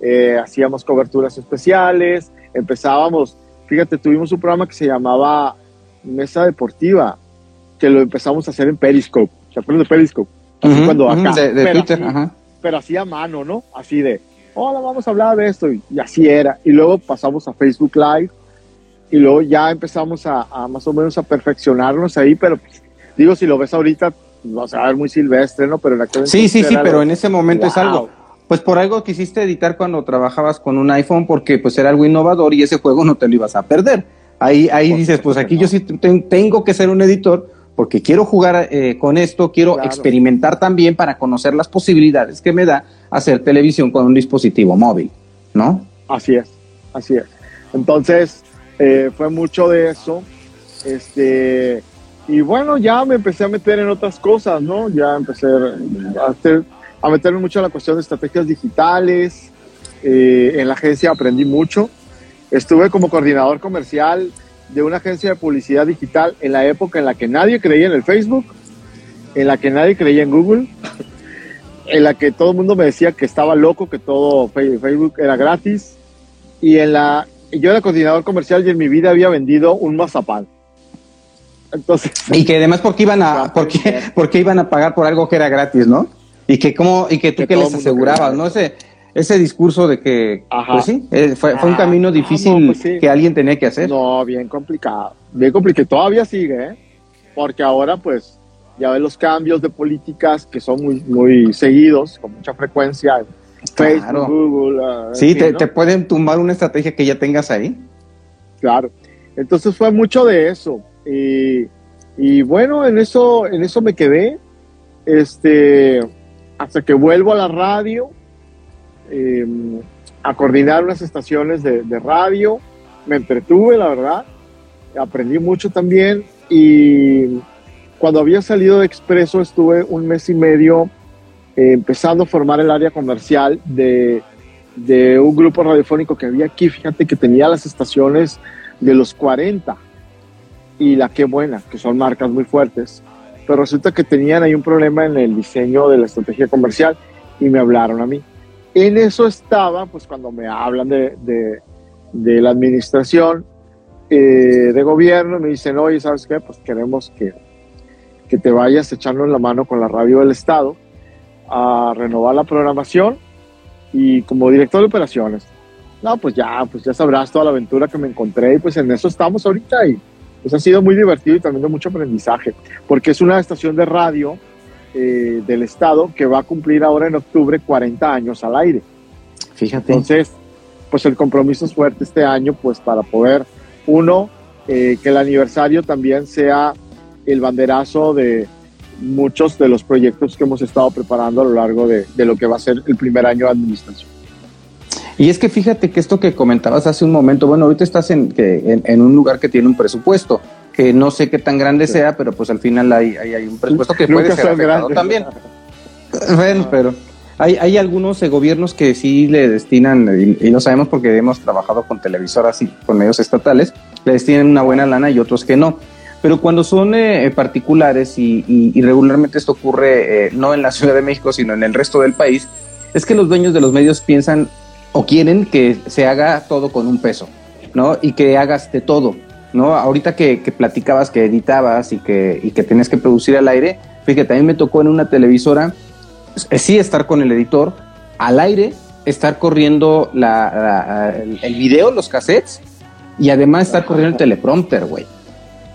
eh, hacíamos coberturas especiales, empezábamos, fíjate, tuvimos un programa que se llamaba Mesa Deportiva, que lo empezamos a hacer en Periscope, ¿se acuerdan de Periscope? Así cuando acá, de, pero, Twitter, así, pero así a mano, ¿no? Así de, hola, vamos a hablar de esto, y, así era. Y luego pasamos a Facebook Live, y luego ya empezamos a, a más o menos a perfeccionarnos ahí, pero digo, si lo ves ahorita, no a ver muy silvestre, ¿no? Pero en aquel Sí, sí, sí, pero en ese momento es algo. Pues por algo quisiste editar cuando trabajabas con un iPhone porque pues era algo innovador y ese juego no te lo ibas a perder. Ahí, ahí dices, pues aquí yo sí tengo que ser un editor porque quiero jugar eh, con esto, quiero experimentar también para conocer las posibilidades que me da hacer televisión con un dispositivo móvil, ¿no? Así es, así es. Entonces, eh, fue mucho de eso. Este, y bueno, ya me empecé a meter en otras cosas, ¿no? Ya empecé a, hacer, a meterme mucho en la cuestión de estrategias digitales. Eh, en la agencia aprendí mucho. Estuve como coordinador comercial de una agencia de publicidad digital en la época en la que nadie creía en el Facebook, en la que nadie creía en Google, en la que todo el mundo me decía que estaba loco, que todo Facebook era gratis. Y en la, yo era coordinador comercial y en mi vida había vendido un mazapán. Entonces, y que además porque iban a *laughs* porque, porque iban a pagar por algo que era gratis, ¿no? Y que cómo y que tú que, les asegurabas, ¿no? Ese ese discurso de que pues sí, eh, fue, fue, un camino difícil pues que alguien tenía que hacer. No, bien complicado. Bien complicado, todavía sigue, ¿eh? Porque ahora pues ya ves los cambios de políticas que son muy, muy seguidos, con mucha frecuencia. Facebook, Google. Ah, sí, te, te, pueden tumbar una estrategia que ya tengas ahí. Claro. Entonces fue mucho de eso. Y, y bueno, en eso, en eso me quedé. Este, hasta que vuelvo a la radio, em, a coordinar unas estaciones de, de radio. Me entretuve, la verdad. Aprendí mucho también. Y cuando había salido de Expreso estuve un mes y medio eh, empezando a formar el área comercial de, de, un grupo radiofónico que había aquí. Fíjate que tenía las estaciones de los 40 y la Qué Buena, que son marcas muy fuertes. Pero resulta que tenían ahí un problema en el diseño de la estrategia comercial y me hablaron a mí. En eso estaba, pues cuando me hablan de, de, la administración eh, de gobierno, me dicen, oye, ¿sabes qué? Pues queremos que que te vayas echando en la mano con la radio del Estado a renovar la programación y como director de operaciones. No, pues ya, pues ya sabrás toda la aventura que me encontré y pues en eso estamos ahorita y pues ha sido muy divertido y también de mucho aprendizaje, porque es una estación de radio eh, del Estado que va a cumplir ahora en octubre 40 años al aire. Fíjate. Entonces, pues el compromiso es fuerte este año, pues para poder, uno, eh, que el aniversario también sea el banderazo de muchos de los proyectos que hemos estado preparando a lo largo de, lo que va a ser el primer año de administración. Y es que fíjate que esto que comentabas hace un momento, bueno, ahorita estás en, en, un lugar que tiene un presupuesto, que no sé qué tan grande sea, pero pues al final hay, hay, un presupuesto que puede ser afectado también. *laughs* bueno, pero hay, hay algunos eh, gobiernos que sí le destinan, y, y, lo sabemos porque hemos trabajado con televisoras y con medios estatales, le destinan una buena lana y otros que no. Pero cuando son eh, particulares y, regularmente esto ocurre eh, no en la Ciudad de México, sino en el resto del país, es que los dueños de los medios piensan o quieren que se haga todo con un peso, ¿no? Y que hagas de todo, ¿no? Ahorita que, platicabas, que editabas y que, y que tenías que producir al aire, fíjate, a mí me tocó en una televisora, eh, sí estar con el editor, al aire, estar corriendo la, el, el video, los cassettes, y además estar corriendo el teleprompter, güey.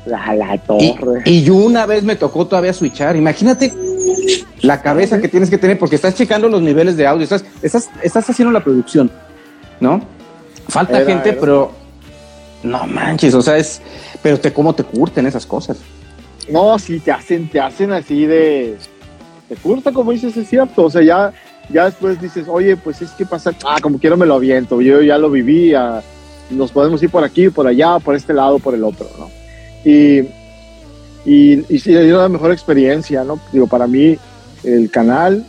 La, torre. Y, y, una vez me tocó todavía switchar. Imagínate la cabeza que tienes que tener porque estás checando los niveles de audio, estás, estás, estás haciendo la producción, ¿no? Falta gente, pero no manches, o sea, es, pero te, cómo te curten esas cosas. No, sí, te hacen, te hacen así de, te curta, como dices, es cierto, o sea, ya, ya después dices, oye, pues es que pasa, ah, como quiero me lo aviento, yo ya lo viví, nos podemos ir por aquí, por allá, por este lado, por el otro, ¿no? Y, y, y sí, dio la mejor experiencia, ¿no? Digo, para mí, el canal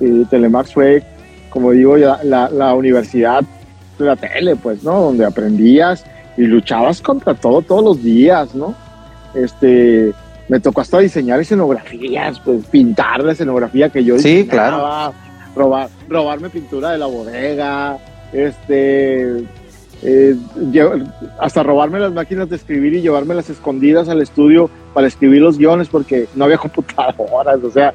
eh, Telemax fue, como digo, la, la, universidad de la tele, pues, ¿no? Donde aprendías y luchabas contra todo todos los días, ¿no? Este, me tocó hasta diseñar escenografías, pues pintar la escenografía que yo sí, claro. robar, robarme pintura de la bodega, este, eh, hasta robarme las máquinas de escribir y llevarme las escondidas al estudio para escribir los guiones porque no había *laughs* computadoras, o sea,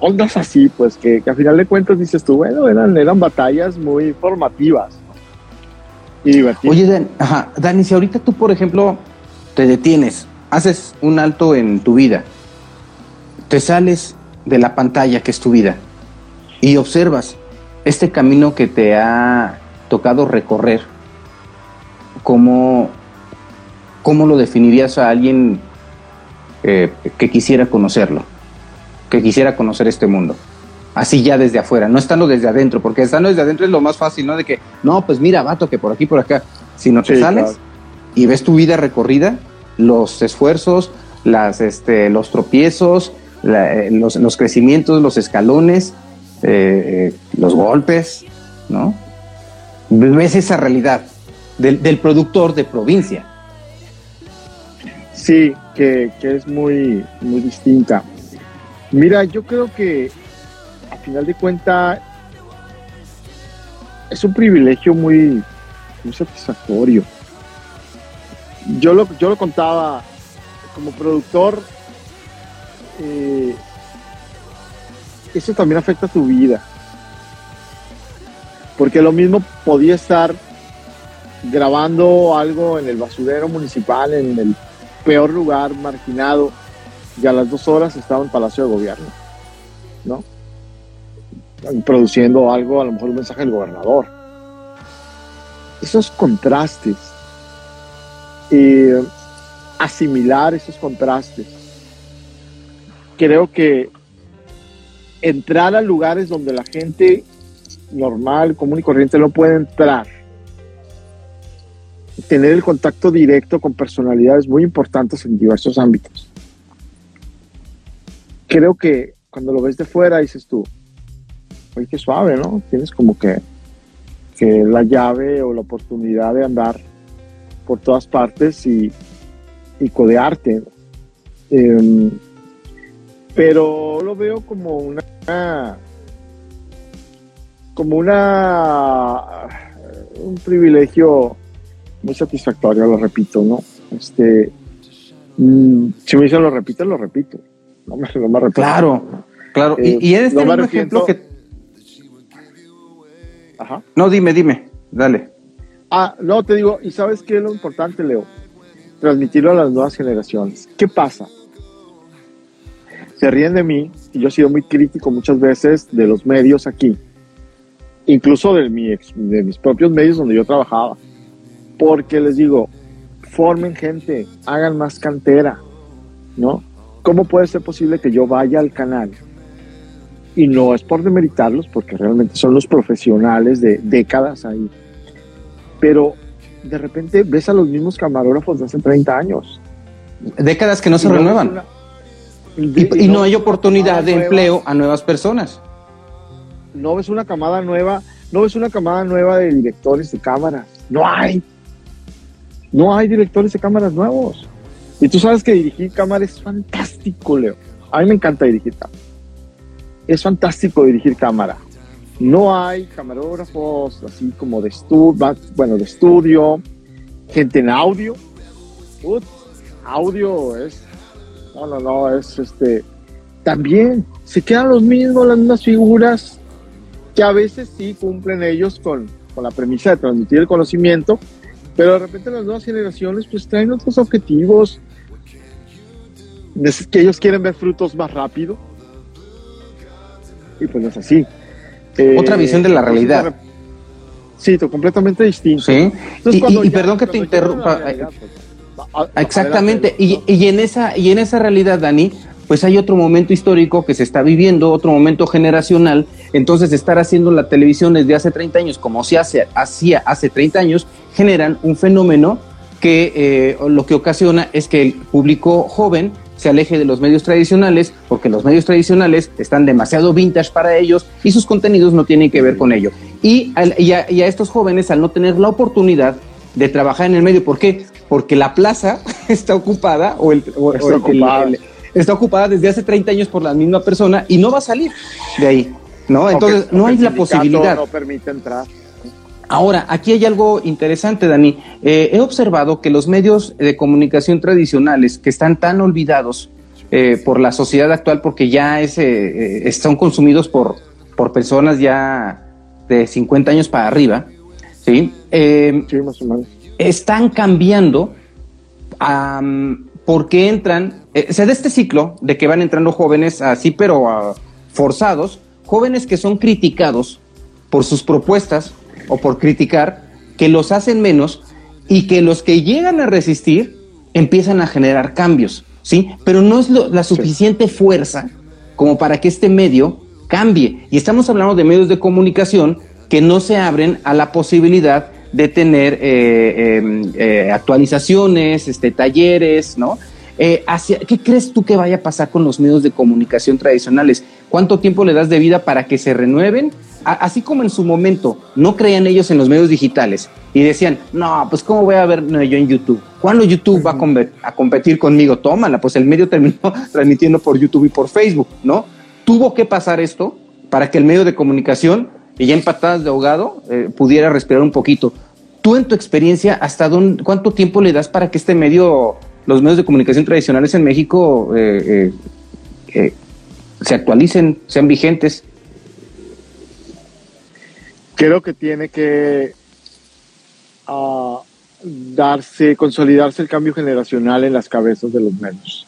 ondas así, pues que, que a final de cuentas dices tú, bueno, eran, eran batallas muy formativas y divertidas. Oye, Dani, si ahorita tú, por ejemplo, te detienes, haces un alto en tu vida, te sales de la pantalla que es tu vida y observas este camino que te ha tocado recorrer ¿cómo, cómo lo definirías a alguien eh, que quisiera conocerlo, que quisiera conocer este mundo? Así ya desde afuera, no estando desde adentro, porque estando desde adentro es lo más fácil, ¿no? De que, no, pues mira, vato, que por aquí, por acá, sino te sales y ves tu vida recorrida, los esfuerzos, las, este, los tropiezos, eh, los, crecimientos, los escalones, eh, los golpes, ¿no? Ves esa realidad del, productor de provincia. Sí, que, es muy, muy distinta. Mira, yo creo que a final de cuentas es un privilegio muy, muy satisfactorio. Yo lo, yo lo contaba como productor, eh, eso también afecta tu vida. Porque lo mismo podía estar grabando algo en el basurero municipal, en el peor lugar marginado y a las dos horas estaba en Palacio de Gobierno, ¿no? Produciendo algo, a lo mejor un mensaje del gobernador. Esos contrastes, eh, asimilar esos contrastes, creo que entrar a lugares donde la gente normal, común y corriente no puede entrar, tener el contacto directo con personalidades muy importantes en diversos ámbitos. Creo que cuando lo ves de fuera dices tú, oye, qué suave, ¿no? Tienes como que, que la llave o la oportunidad de andar por todas partes y, y codearte. Em, pero lo veo como una como una un privilegio muy satisfactorio, lo repito, ¿no? Este, mm, si me dicen lo repito, lo repito. No me, no me Claro, claro. y, y eres no un ejemplo que. Ajá. No, dime, dime, dale. Ah, no, te digo, y sabes qué es lo importante, Leo? Transmitirlo a las nuevas generaciones. ¿Qué pasa? Se ríen de mí, y yo he sido muy crítico muchas veces de los medios aquí, incluso de, mi de mis propios medios donde yo trabajaba porque les digo, formen gente, hagan más cantera, ¿no? ¿Cómo puede ser posible que yo vaya al canal? Y no es por demeritarlos, porque realmente son los profesionales de décadas ahí. Pero de repente ves a los mismos camarógrafos de hace 30 años. Décadas que no se renuevan. y, no, hay oportunidad de empleo a nuevas personas. No ves una camada nueva, no ves una camada nueva de directores de cámaras. No hay. No hay directores de cámaras nuevos. Y tú sabes que dirigir cámara es fantástico, Leo. A mí me encanta dirigir cámara. Es fantástico dirigir cámara. No hay camarógrafos así como de estudio, bueno, de estudio, gente en audio. audio es, no, no, no, es este, también se quedan los mismos, las mismas figuras, que a veces sí cumplen ellos con, con la premisa de transmitir el conocimiento, pero de repente las nuevas generaciones pues traen otros objetivos, que ellos quieren ver frutos más rápido. Y pues no es así. Otra visión de la realidad. Sí, completamente distinto. Sí. y, perdón que te interrumpa. Pues, Exactamente. Y, y, en esa, y en esa realidad, Dani, pues hay otro momento histórico que se está viviendo, otro momento generacional. Entonces, estar haciendo la televisión desde hace 30 años, como se hace, hacía hace 30 años, generan un fenómeno que eh, lo que ocasiona es que el público joven se aleje de los medios tradicionales, porque los medios tradicionales están demasiado vintage para ellos y sus contenidos no tienen que ver con ello. Y, a, estos jóvenes, al no tener la oportunidad de trabajar en el medio, ¿por qué? Porque la plaza *laughs* está ocupada o el, está ocupada desde hace 30 años por la misma persona y no va a salir de ahí, ¿no? Entonces, no hay la posibilidad. No permite entrar. Ahora, aquí hay algo interesante, Dani. Eh, he observado que los medios de comunicación tradicionales que están tan olvidados eh, por la sociedad actual, porque ya es, eh, están consumidos por, por personas ya de 50 años para arriba, ¿sí? sí más o menos. Están cambiando porque entran eh, se da este ciclo de que van entrando jóvenes así, pero ah, forzados, jóvenes que son criticados por sus propuestas o por criticar, que los hacen menos y que los que llegan a resistir empiezan a generar cambios, ¿sí? Pero no es la suficiente fuerza como para que este medio cambie. Y estamos hablando de medios de comunicación que no se abren a la posibilidad de tener eh, em, eh, actualizaciones, este, talleres, ¿no? Eh, ¿Qué crees tú que vaya a pasar con los medios de comunicación tradicionales? ¿Cuánto tiempo le das de vida para que se renueven? así como en su momento no creían ellos en los medios digitales y decían, no, pues ¿cómo voy a ver yo en YouTube? ¿Cuándo YouTube va a, competir conmigo? Tómala, pues el medio *laughs* terminó transmitiendo por YouTube y por Facebook, ¿no? Tuvo que pasar esto para que el medio de comunicación, y ya en patadas de ahogado, eh, pudiera respirar un poquito. Tú en tu experiencia, ¿hasta dónde, cuánto tiempo le das para que este medio los medios de comunicación tradicionales en México eh, eh, se actualicen, sean vigentes? Creo que tiene que ah, darse, consolidarse el cambio generacional en las cabezas de los medios.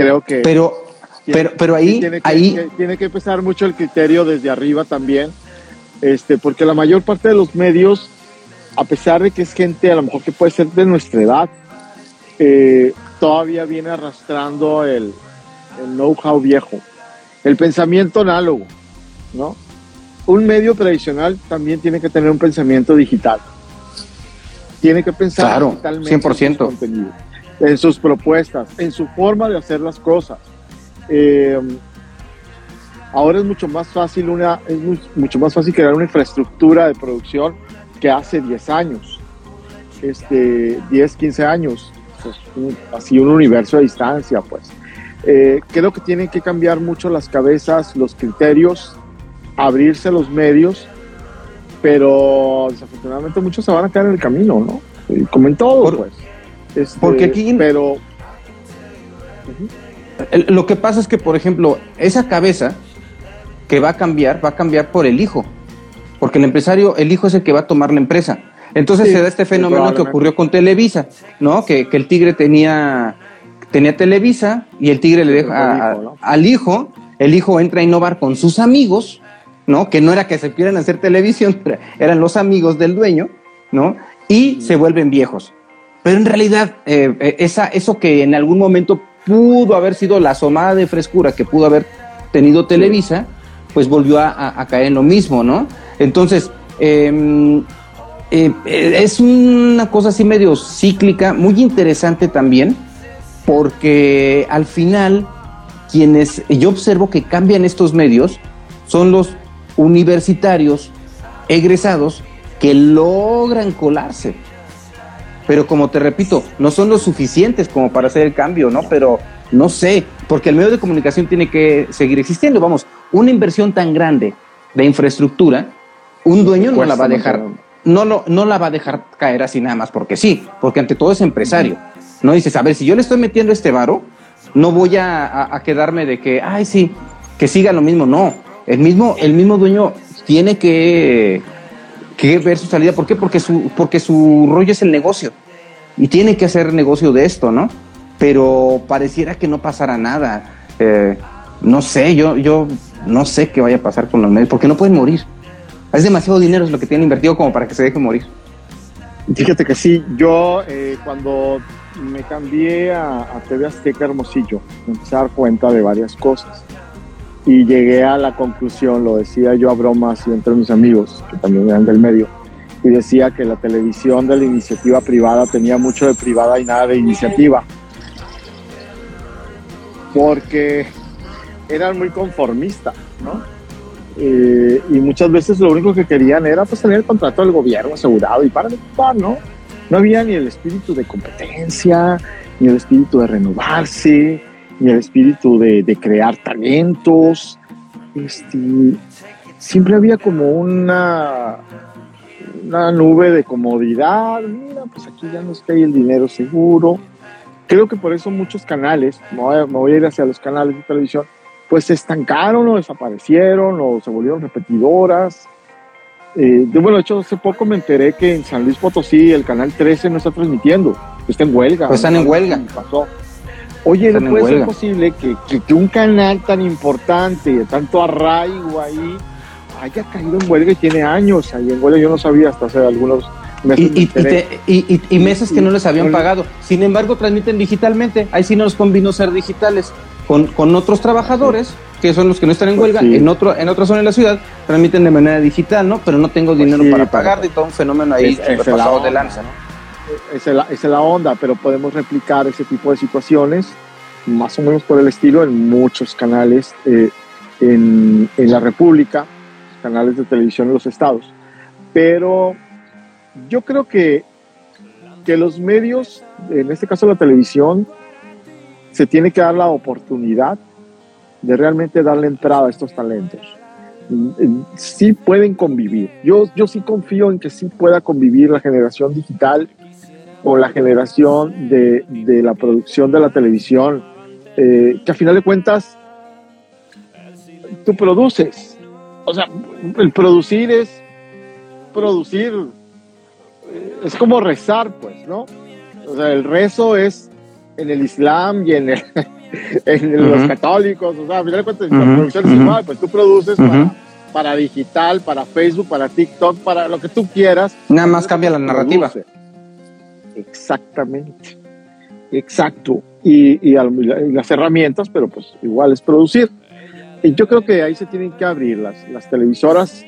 creo que... Pero, pero, pero ahí... Tiene que, ahí... que, tiene que pesar mucho el criterio desde arriba también, este, porque la mayor parte de los medios, a pesar de que es gente a lo mejor que puede ser de nuestra edad, eh, todavía viene arrastrando el, el know-how viejo, el pensamiento análogo, ¿no? Un medio tradicional también tiene que tener un pensamiento digital. Tiene que pensar claro, digitalmente 100%. en sus contenidos, en sus propuestas, en su forma de hacer las cosas. Eh, ahora es mucho más fácil una, es muy, mucho más fácil crear una infraestructura de producción que hace 10 años, este, 10, 15 años, pues, un, así un universo de distancia, pues. Eh, creo que tienen que cambiar mucho las cabezas, los criterios, abrirse los medios, pero desafortunadamente muchos se van a quedar en el camino, ¿no? Como en todo, Por, pues. Este, porque aquí... Pero... Uh -huh. Lo que pasa es que, por ejemplo, esa cabeza que va a cambiar, va a cambiar por el hijo. Porque el empresario, el hijo es el que va a tomar la empresa. Entonces sí, se da este fenómeno que ocurrió con Televisa, ¿no? Que, que el tigre tenía, tenía Televisa y el tigre le deja a, ¿no? al hijo, el hijo entra a innovar con sus amigos, ¿no? Que no era que se quieran hacer televisión, *laughs* eran los amigos del dueño, ¿no? Y sí. se vuelven viejos. Pero en realidad, eh, esa, eso que en algún momento pudo haber sido la asomada de frescura que pudo haber tenido Televisa, pues volvió a, caer en lo mismo, ¿no? Entonces, eh, eh, es una cosa así medio cíclica, muy interesante también, porque al final quienes yo observo que cambian estos medios son los universitarios egresados que logran colarse. Pero como te repito, no son lo suficientes como para hacer el cambio, ¿no? Pero no sé, porque el medio de comunicación tiene que seguir existiendo. Vamos, una inversión tan grande de infraestructura, un dueño no la va a dejar no, lo, no la va a dejar caer así nada más porque sí, porque ante todo es empresario. No dices, a ver, si yo le estoy metiendo este varo, no voy a, a, a, quedarme de que, ay, sí, que siga lo mismo. No, el mismo, el mismo dueño tiene que, que ver su salida. ¿Por qué? Porque su, porque su rollo es el negocio y tiene que hacer negocio de esto, ¿no? Pero pareciera que no pasara nada. Eh, no sé, yo, yo no sé qué vaya a pasar con los medios, porque no pueden morir. Es demasiado dinero es lo que tienen invertido como para que se deje morir. Fíjate que sí, yo eh, cuando me cambié a, a, TV Azteca Hermosillo, empecé a dar cuenta de varias cosas. Y llegué a la conclusión, lo decía yo a bromas y entre mis amigos, que también eran del medio, y decía que la televisión de la iniciativa privada tenía mucho de privada y nada de iniciativa. Porque eran muy conformistas, ¿no? Eh, y muchas veces lo único que querían era pues tener el contrato del gobierno asegurado y para de ocupar, ¿no? No había ni el espíritu de competencia, ni el espíritu de renovarse, ni el espíritu de, de crear talentos. Este, siempre había como una, una nube de comodidad. Mira, pues aquí ya nos cae el dinero seguro. Creo que por eso muchos canales, me voy a, me voy a ir hacia los canales de televisión, pues se estancaron o desaparecieron o se volvieron repetidoras. Eh, de, bueno, de hecho, hace poco me enteré que en San Luis Potosí el canal 13 no está transmitiendo, está en huelga. Pues están en huelga. Pasó. Oye, no puede ser posible que, que, que, un canal tan importante, de tanto arraigo ahí, haya caído en huelga y tiene años ahí en huelga. Yo no sabía hasta hace algunos meses. Y, y, te, y, y meses que no les habían pagado. Sin embargo, transmiten digitalmente. Ahí sí nos convino ser digitales con, con, otros trabajadores, que son los que no están en huelga, pues sí. en, otro, en otra zona de la ciudad, transmiten de manera digital, ¿no? Pero no tengo dinero pues sí, para pagar, de todo un fenómeno ahí es, es pasado de lanza, ¿no? Esa es, la, es la onda, pero podemos replicar ese tipo de situaciones, más o menos por el estilo, en muchos canales eh, en, en la República, canales de televisión en los estados. Pero yo creo que, que los medios, en este caso la televisión, se tiene que dar la oportunidad de realmente darle entrada a estos talentos. Sí pueden convivir. Yo, yo sí confío en que sí pueda convivir la generación digital o la generación de, de la producción de la televisión, eh, que a final de cuentas tú produces. O sea, el producir es producir, es como rezar, pues, ¿no? O sea, el rezo es en el Islam y en el, *laughs* en los católicos, o sea, a final de cuentas, la producción es igual, pues tú produces para, para, digital, para Facebook, para TikTok, para lo que tú quieras. Nada más cambia la narrativa. Exactamente, exacto. Y, y, las herramientas, pero pues igual es producir. Y yo creo que ahí se tienen que abrir las, las televisoras.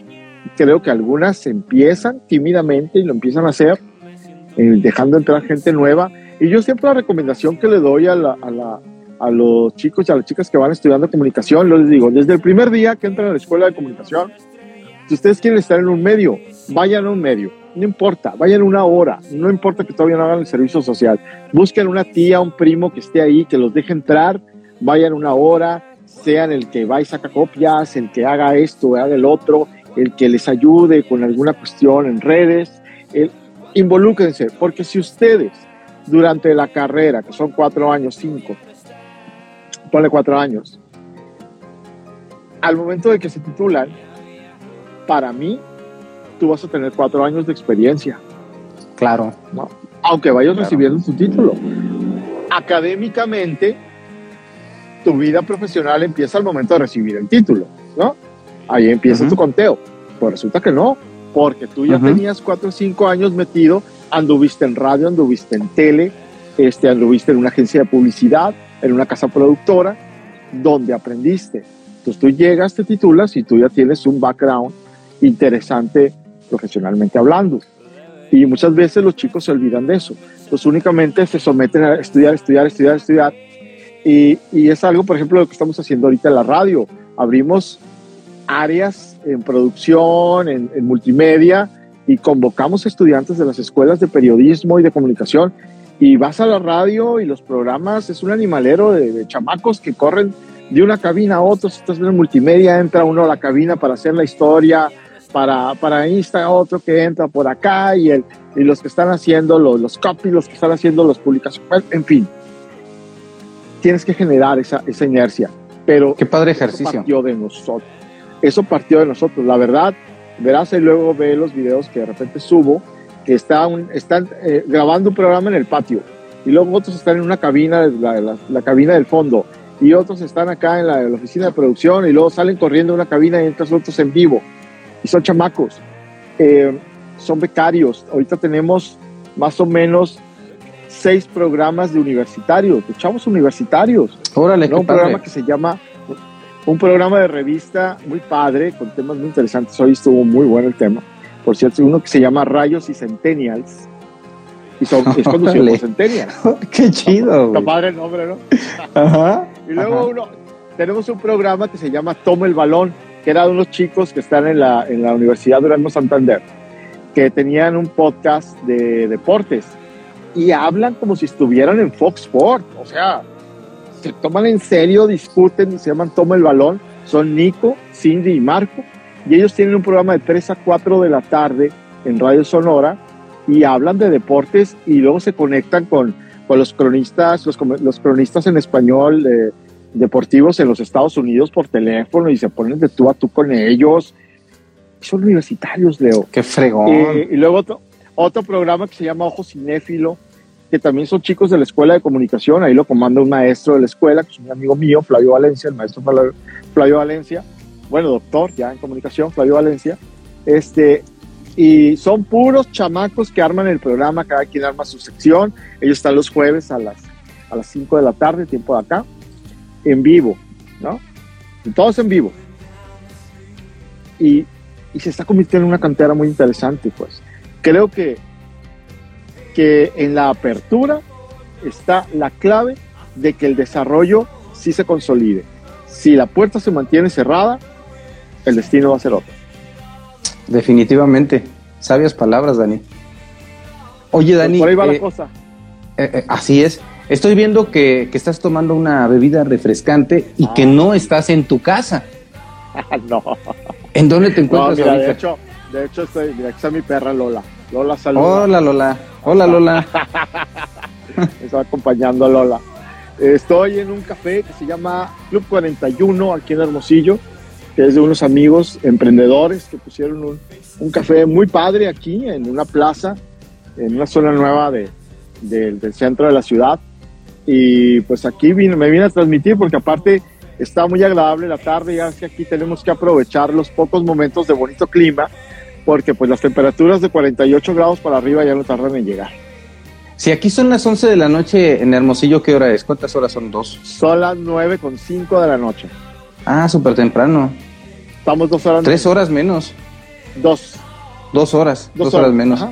Creo que algunas empiezan tímidamente y lo empiezan a hacer, eh, dejando entrar gente nueva. Y yo siempre la recomendación que le doy a, la, a, la, a los chicos y a las chicas que van estudiando comunicación, les digo, desde el primer día que entran a la escuela de comunicación, si ustedes quieren estar en un medio, vayan a un medio, no importa, vayan una hora, no importa que todavía no hagan el servicio social, busquen una tía, un primo que esté ahí, que los deje entrar, vayan una hora, sean el que va y saca copias, el que haga esto, haga el otro, el que les ayude con alguna cuestión en redes, el, involúquense, porque si ustedes durante la carrera, que son cuatro años, cinco, ponle cuatro años. Al momento de que se titulan, para mí, tú vas a tener cuatro años de experiencia. Claro. Aunque vayas recibiendo tu título. Académicamente, tu vida profesional empieza al momento de recibir el título, ¿no? Ahí empieza tu conteo. Pues resulta que no, porque tú ya tenías cuatro o cinco años metido, anduviste en radio, anduviste en tele, este, anduviste en una agencia de publicidad, en una casa productora donde aprendiste. Entonces tú llegas, te titulas y tú ya tienes un background interesante profesionalmente hablando. Y muchas veces los chicos se olvidan de eso. Entonces únicamente se someten a estudiar, estudiar, estudiar, estudiar. Y, y es algo, por ejemplo, lo que estamos haciendo ahorita en la radio. Abrimos áreas en producción, en, en multimedia, y convocamos estudiantes de las escuelas de periodismo y de comunicación y vas a la radio y los programas es un animalero de, chamacos que corren de una cabina a otra. Si estás en multimedia, entra uno a la cabina para hacer la historia, para, para Insta, otro que entra por acá y, el, y los que están haciendo los, los copy, los que están haciendo las publicaciones, en fin. Tienes que generar esa, esa inercia. Pero Qué padre ejercicio. Eso partió de nosotros. Eso partió de nosotros. La verdad, verás y luego ve los videos que de repente subo que está están eh, grabando un programa en el patio y luego otros están en una cabina, la, la, cabina del fondo, y otros están acá en la, oficina de producción y luego salen corriendo a una cabina y entran otros en vivo. Y son chamacos, eh, son becarios. Ahorita tenemos más o menos seis programas de universitarios, de chavos universitarios. Órale, ¿no? Un programa que se llama, un programa de revista muy padre, con temas muy interesantes. Hoy estuvo muy bueno el tema por cierto, uno que se llama Rayos y Centennials. Y son, es conducido por Centennials. *laughs* Qué chido. Está padre el nombre, ¿no? Ajá. y luego uno, tenemos un programa que se llama Toma el Balón, que era de unos chicos que están en la, en la Universidad Durango Santander, que tenían un podcast de deportes y hablan como si estuvieran en Fox Sports. O sea, se toman en serio, discuten, se llaman Toma el Balón. Son Nico, Cindy y Marco y ellos tienen un programa de 3 a 4 de la tarde en Radio Sonora y hablan de deportes y luego se conectan con, con los cronistas, los, los cronistas en español eh, deportivos en los Estados Unidos por teléfono y se ponen de tú a tú con ellos. Son universitarios, Leo. Qué fregón. Eh, y luego otro, otro programa que se llama Ojo Cinéfilo, que también son chicos de la Escuela de Comunicación, ahí lo comanda un maestro de la escuela, que es un amigo mío, Flavio Valencia, el maestro Flavio Valencia bueno, doctor ya en comunicación, Flavio Valencia, este, y son puros chamacos que arman el programa, cada quien arma su sección, ellos están los jueves a las, a las 5 de la tarde, tiempo de acá, en vivo, ¿no? Todos en vivo. Y, y se está convirtiendo en una cantera muy interesante, pues. Creo que, que en la apertura está la clave de que el desarrollo sí se consolide. Si la puerta se mantiene cerrada, el destino va a ser otro. Definitivamente. Sabias palabras, Dani. Oye, Dani. por ahí va la eh, cosa. Eh, eh, así es. Estoy viendo que, estás tomando una bebida refrescante y que no estás en tu casa. *laughs* no. ¿En dónde te encuentras no, De hecho, de hecho estoy, mira, está mi perra Lola. Lola, saluda. Hola, Lola. Hola, Lola. Me *laughs* está acompañando Lola. Estoy en un café que se llama Club 41 aquí en Hermosillo que es de unos amigos emprendedores que pusieron un, un café muy padre aquí en una plaza, en una zona nueva de, del centro de la ciudad. Y pues aquí vine, me vine a transmitir porque aparte está muy agradable la tarde, ya que aquí tenemos que aprovechar los pocos momentos de bonito clima porque pues las temperaturas de 48 grados para arriba ya no tardan en llegar. Si aquí son las 11 de la noche en Hermosillo, ¿qué hora es? ¿Cuántas horas son? ¿Dos? Son las 9 con 5 de la noche. Ah, súper temprano. Estamos dos horas Tres horas menos. Dos. Dos horas. Dos, horas, menos.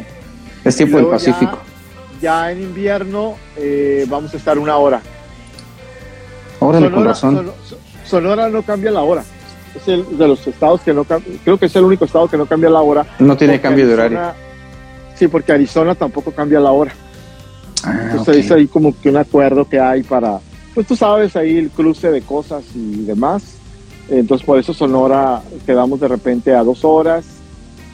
Es tiempo del Pacífico. Ya, en invierno eh, vamos a estar una hora. Órale, Sonora, con razón. Sonora no cambia la hora. Es el de los estados que no cambia. Creo que es el único estado que no cambia la hora. No tiene cambio de horario. Sí, porque Arizona tampoco cambia la hora. Ah, Entonces es ahí como que un acuerdo que hay para, pues tú sabes, ahí el cruce de cosas y demás. Entonces por eso Sonora quedamos de repente a dos horas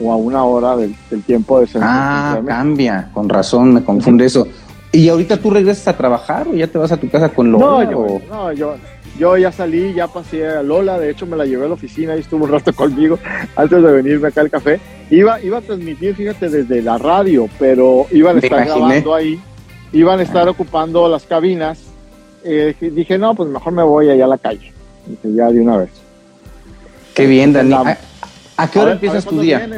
o a una hora del, tiempo de Ah, cambia, con razón, me confunde eso. ¿Y ahorita tú regresas a trabajar o ya te vas a tu casa con Lola? No, yo, no, yo, yo ya salí, ya pasé a Lola, de hecho me la llevé a la oficina y estuvo un rato *laughs* conmigo antes de venirme acá al café. Iba, iba a transmitir, fíjate, desde la radio, pero iban a estar grabando ahí, iban a estar ocupando las cabinas. Eh, dije, no, pues mejor me voy allá a la calle. Dije, ya de una vez. Qué bien, Dani. ¿A, qué hora empiezas tu día?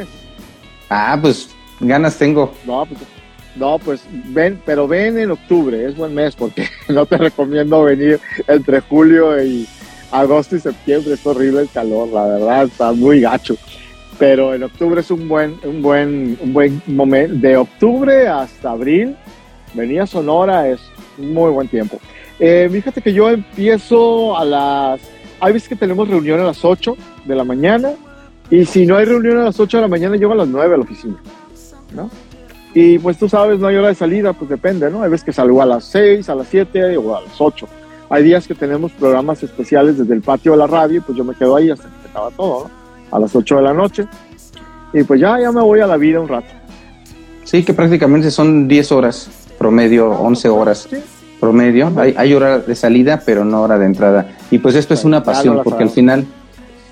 Ah, pues ganas tengo. No, pues, no, pues ven, pero ven en octubre, es buen mes porque *laughs* no te recomiendo venir entre julio y agosto y septiembre, es horrible el calor, la verdad, está muy gacho pero en octubre es un buen, un buen, un buen momento. De octubre hasta abril, venía Sonora, es muy buen tiempo. Eh, fíjate que yo empiezo a las... Hay veces que tenemos reunión a las 8 de la mañana y si no hay reunión a las 8 de la mañana, llego a las 9 a la oficina, ¿no? Y pues tú sabes, no hay hora de salida, pues depende, ¿no? Hay veces que salgo a las 6, a las 7 o a las 8. Hay días que tenemos programas especiales desde el patio de la radio, pues yo me quedo ahí hasta que se acaba todo, ¿no? a las 8 de la noche. Y pues ya, ya me voy a la vida un rato. Sí, que prácticamente son 10 horas, promedio 11 horas. Promedio, hay, hay hora de salida, pero no hora de entrada. Y pues esto es una pasión, porque al final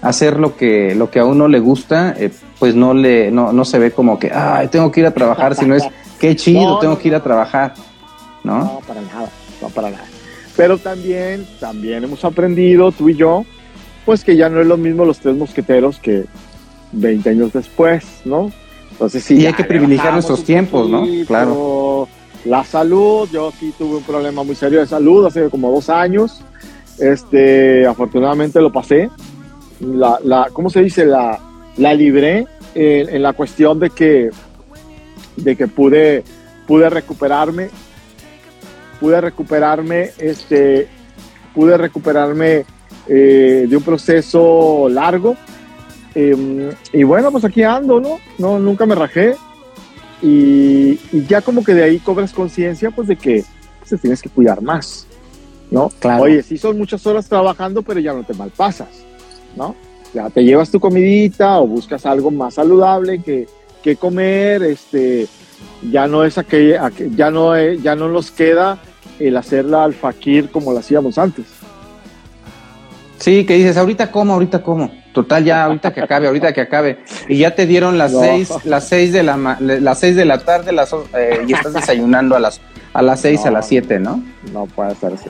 hacer lo que, lo que a uno le gusta, eh, pues no le, no, no se ve como que, ay, tengo que ir a trabajar, sino es, qué chido, tengo que ir a trabajar, ¿no? No, para nada, no para nada. Pero también, también hemos aprendido, tú y yo, pues que ya no es lo mismo los tres mosqueteros que 20 años después, ¿no? Entonces sí. Y hay que privilegiar nuestros tiempos, ¿no? Claro. La salud, yo sí tuve un problema muy serio de salud hace como dos años. Este, afortunadamente lo pasé. La, la ¿cómo se dice? La, la libré en, en, la cuestión de que, de que pude, pude recuperarme, pude recuperarme, este, pude recuperarme eh, de un proceso largo. Em, y bueno, pues aquí ando, ¿no? no nunca me rajé. Y, ya como que de ahí cobras conciencia, pues de que pues, te tienes que cuidar más, ¿no? Claro. Oye, sí son muchas horas trabajando, pero ya no te malpasas, ¿no? Ya te llevas tu comidita o buscas algo más saludable que, que comer, este, ya no es aquella, ya no, ya no nos queda el hacerla al fakir como lo hacíamos antes. Sí, que dices, ahorita como, ahorita como. Total, ya ahorita que acabe, ahorita que acabe. Y ya te dieron las seis, las seis de la las seis de la tarde, las eh, y estás desayunando a las a las seis, a las siete, ¿no? No puede ser así.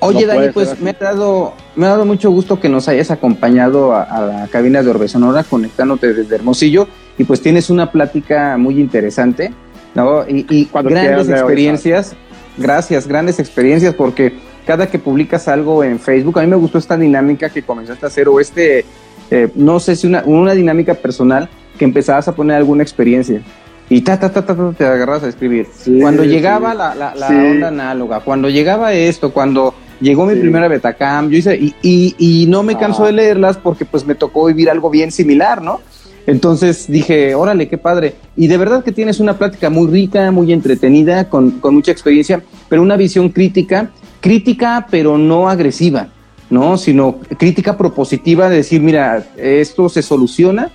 Oye, Dani, pues me ha dado, me ha dado mucho gusto que nos hayas acompañado a, la cabina de Orbe Sonora, conectándote desde Hermosillo, y pues tienes una plática muy interesante, ¿no? Y, y grandes experiencias. Gracias, grandes experiencias, porque cada que publicas algo en Facebook, a mí me gustó esta dinámica que comenzaste a hacer o este, eh, no sé si una, una dinámica personal que empezabas a poner alguna experiencia y ta, ta, ta, ta, te agarras a escribir. cuando llegaba la, la, onda análoga, cuando llegaba esto, cuando llegó mi primera Betacam, yo hice, y, y, y no me canso de ah. leerlas porque pues me tocó vivir algo bien similar, ¿no? Entonces dije, órale, qué padre. Y de verdad que tienes una plática muy rica, muy entretenida, con, con mucha experiencia, pero una visión crítica crítica, pero no agresiva, ¿no? Sino crítica propositiva de decir, mira, esto se soluciona,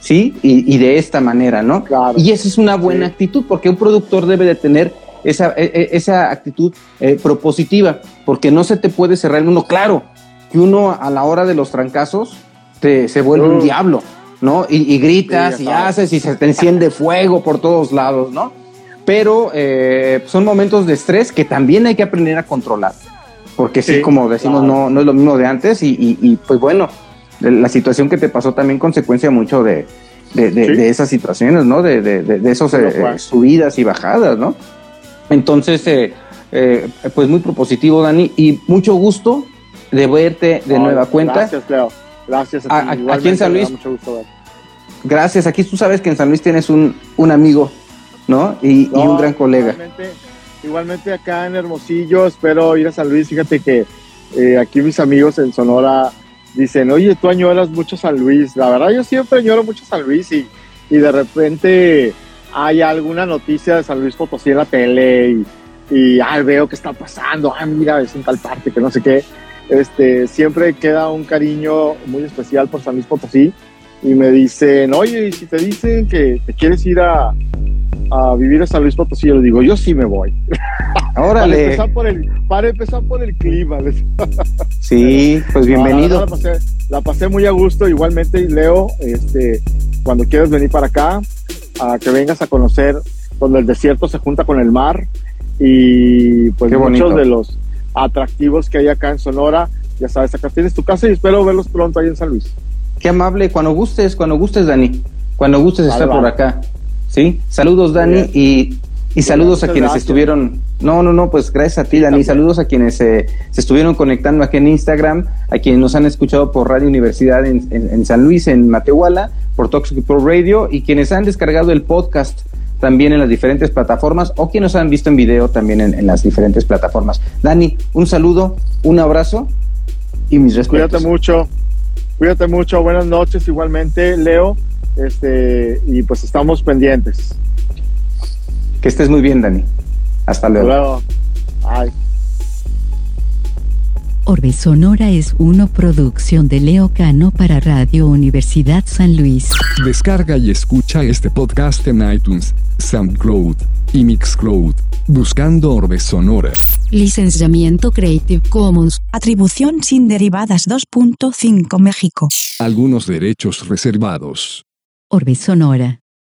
¿sí? Y, de esta manera, ¿no? Y esa es una buena actitud, porque un productor debe de tener esa, e, e, esa actitud eh, propositiva, porque no se te puede cerrar el mundo. Claro, que uno a la hora de los trancazos te, se vuelve un diablo, ¿no? Y, gritas y haces y se te enciende fuego por todos lados, ¿no? pero eh, son momentos de estrés que también hay que aprender a controlar, porque sí, como decimos, no, no es lo mismo de antes y, pues bueno, la situación que te pasó también consecuencia mucho de, de, esas situaciones, ¿no? De, de, esos eh, subidas y bajadas, ¿no? Entonces, eh, pues muy propositivo, Dani, y mucho gusto de verte de nueva cuenta. Gracias, Leo. Gracias a, ti. aquí en San Luis. Gracias. Aquí tú sabes que en San Luis tienes un, un amigo, ¿no? Y, un gran colega. Igualmente, acá en Hermosillo, espero ir a San Luis. Fíjate que eh, aquí mis amigos en Sonora dicen, oye, tú añoras mucho San Luis. La verdad, yo siempre añoro mucho San Luis y, y de repente hay alguna noticia de San Luis Potosí en la tele y, y ah, veo que está pasando, ah, mira, es en tal parte, que no sé qué este, siempre queda un cariño muy especial por San Luis Potosí y me dicen, oye, y si te dicen que te quieres ir a, a vivir a San Luis Potosí, yo le digo, yo sí me voy. *laughs* Órale. para, empezar por el, para empezar por el clima. sí, pues bienvenido. la, pasé, muy a gusto, igualmente, Leo, este, cuando quieras venir para acá, a que vengas a conocer donde el desierto se junta con el mar y pues muchos de los atractivos que hay acá en Sonora. Ya sabes, acá tienes tu casa y espero verlos pronto ahí en San Luis. Qué amable, cuando gustes, cuando gustes, Dani. Cuando gustes estar por acá. ¿Sí? Saludos, Dani, y, y saludos a quienes estuvieron. No, no, no, pues gracias a ti, Dani. Saludos a quienes se estuvieron conectando aquí en Instagram, a quienes nos han escuchado por Radio Universidad en, en, San Luis, en Matehuala, por Toxic Pro Radio, y quienes han descargado el podcast también en las diferentes plataformas o quienes nos han visto en video también en, las diferentes plataformas. Dani, un saludo, un abrazo y mis respetos. Cuídate mucho, cuídate mucho, buenas noches igualmente, Leo, este, y pues estamos pendientes. Que estés muy bien, Dani. Hasta luego. Hasta luego. Orbe Sonora es una producción de Leo Cano para Radio Universidad San Luis. Descarga y escucha este podcast en iTunes, SoundCloud y Mixcloud, buscando Orbe Sonora. Licenciamiento Creative Commons. Atribución sin derivadas 2.5 México. Algunos derechos reservados. Orbe Sonora.